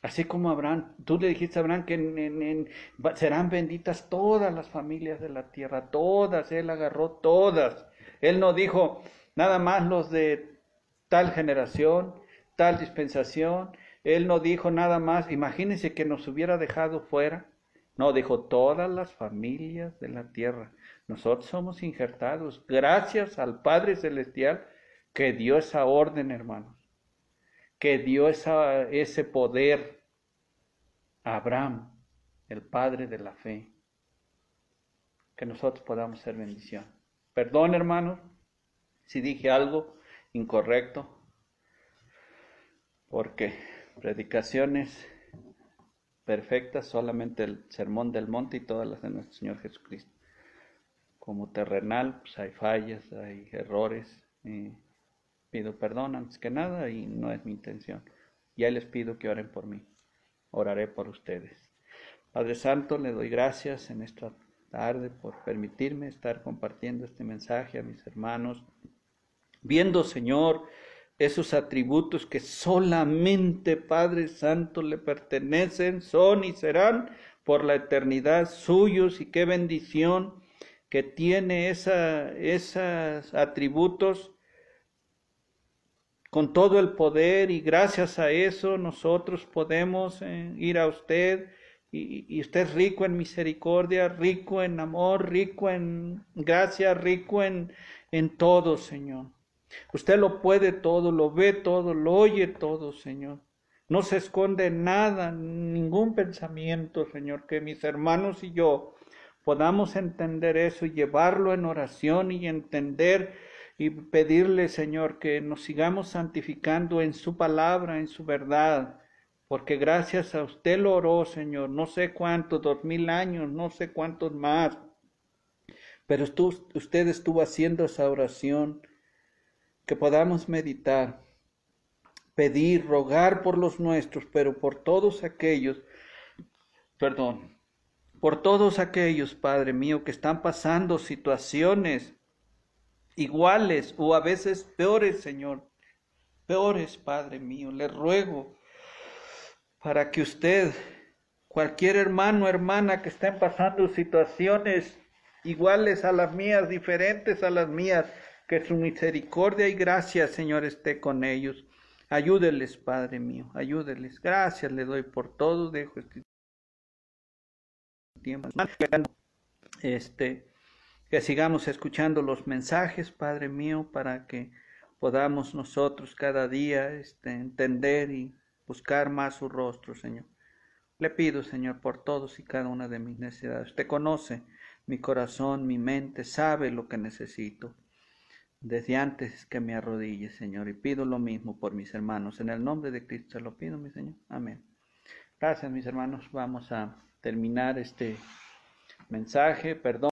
Así como Abraham, tú le dijiste a Abraham que serán benditas todas las familias de la tierra, todas, él agarró todas. Él no dijo nada más los de tal generación, tal dispensación. Él no dijo nada más, imagínense que nos hubiera dejado fuera. No, dijo todas las familias de la tierra. Nosotros somos injertados gracias al Padre Celestial que dio esa orden, hermanos que dio ese poder a Abraham, el padre de la fe, que nosotros podamos ser bendición. Perdón, hermanos, si dije algo incorrecto, porque predicaciones perfectas solamente el sermón del monte y todas las de nuestro Señor Jesucristo. Como terrenal, pues hay fallas, hay errores. Y Pido perdón antes que nada y no es mi intención. Ya les pido que oren por mí. Oraré por ustedes. Padre Santo, le doy gracias en esta tarde por permitirme estar compartiendo este mensaje a mis hermanos, viendo, Señor, esos atributos que solamente Padre Santo le pertenecen, son y serán por la eternidad suyos y qué bendición que tiene esos atributos con todo el poder y gracias a eso nosotros podemos eh, ir a usted y, usted es rico en misericordia, rico en amor, rico en gracia, rico en, en todo, Señor. Usted lo puede todo, lo ve todo, lo oye todo, Señor. No se esconde nada, ningún pensamiento, Señor, que mis hermanos y yo podamos entender eso y llevarlo en oración y entender y pedirle, Señor, que nos sigamos santificando en su palabra, en su verdad, porque gracias a usted lo oró, Señor, no sé cuántos, dos mil años, no sé cuántos más, pero usted estuvo haciendo esa oración, que podamos meditar, pedir, rogar por los nuestros, pero por todos aquellos, perdón, por todos aquellos, Padre mío, que están pasando situaciones iguales o a veces peores, Señor. Peores, Padre mío. Le ruego para que usted, cualquier hermano o hermana que estén pasando situaciones iguales a las mías, diferentes a las mías, que su misericordia y gracia, Señor, esté con ellos. Ayúdeles, Padre mío, ayúdeles. Gracias le doy por todo. Dejo este Este, que sigamos escuchando los mensajes, Padre mío, para que podamos nosotros cada día este, entender y buscar más su rostro, Señor. Le pido, Señor, por todos y cada una de mis necesidades. Usted conoce mi corazón, mi mente, sabe lo que necesito. Desde antes que me arrodille, Señor, y pido lo mismo por mis hermanos. En el nombre de Cristo lo pido, mi Señor. Amén. Gracias, mis hermanos. Vamos a terminar este mensaje. Perdón.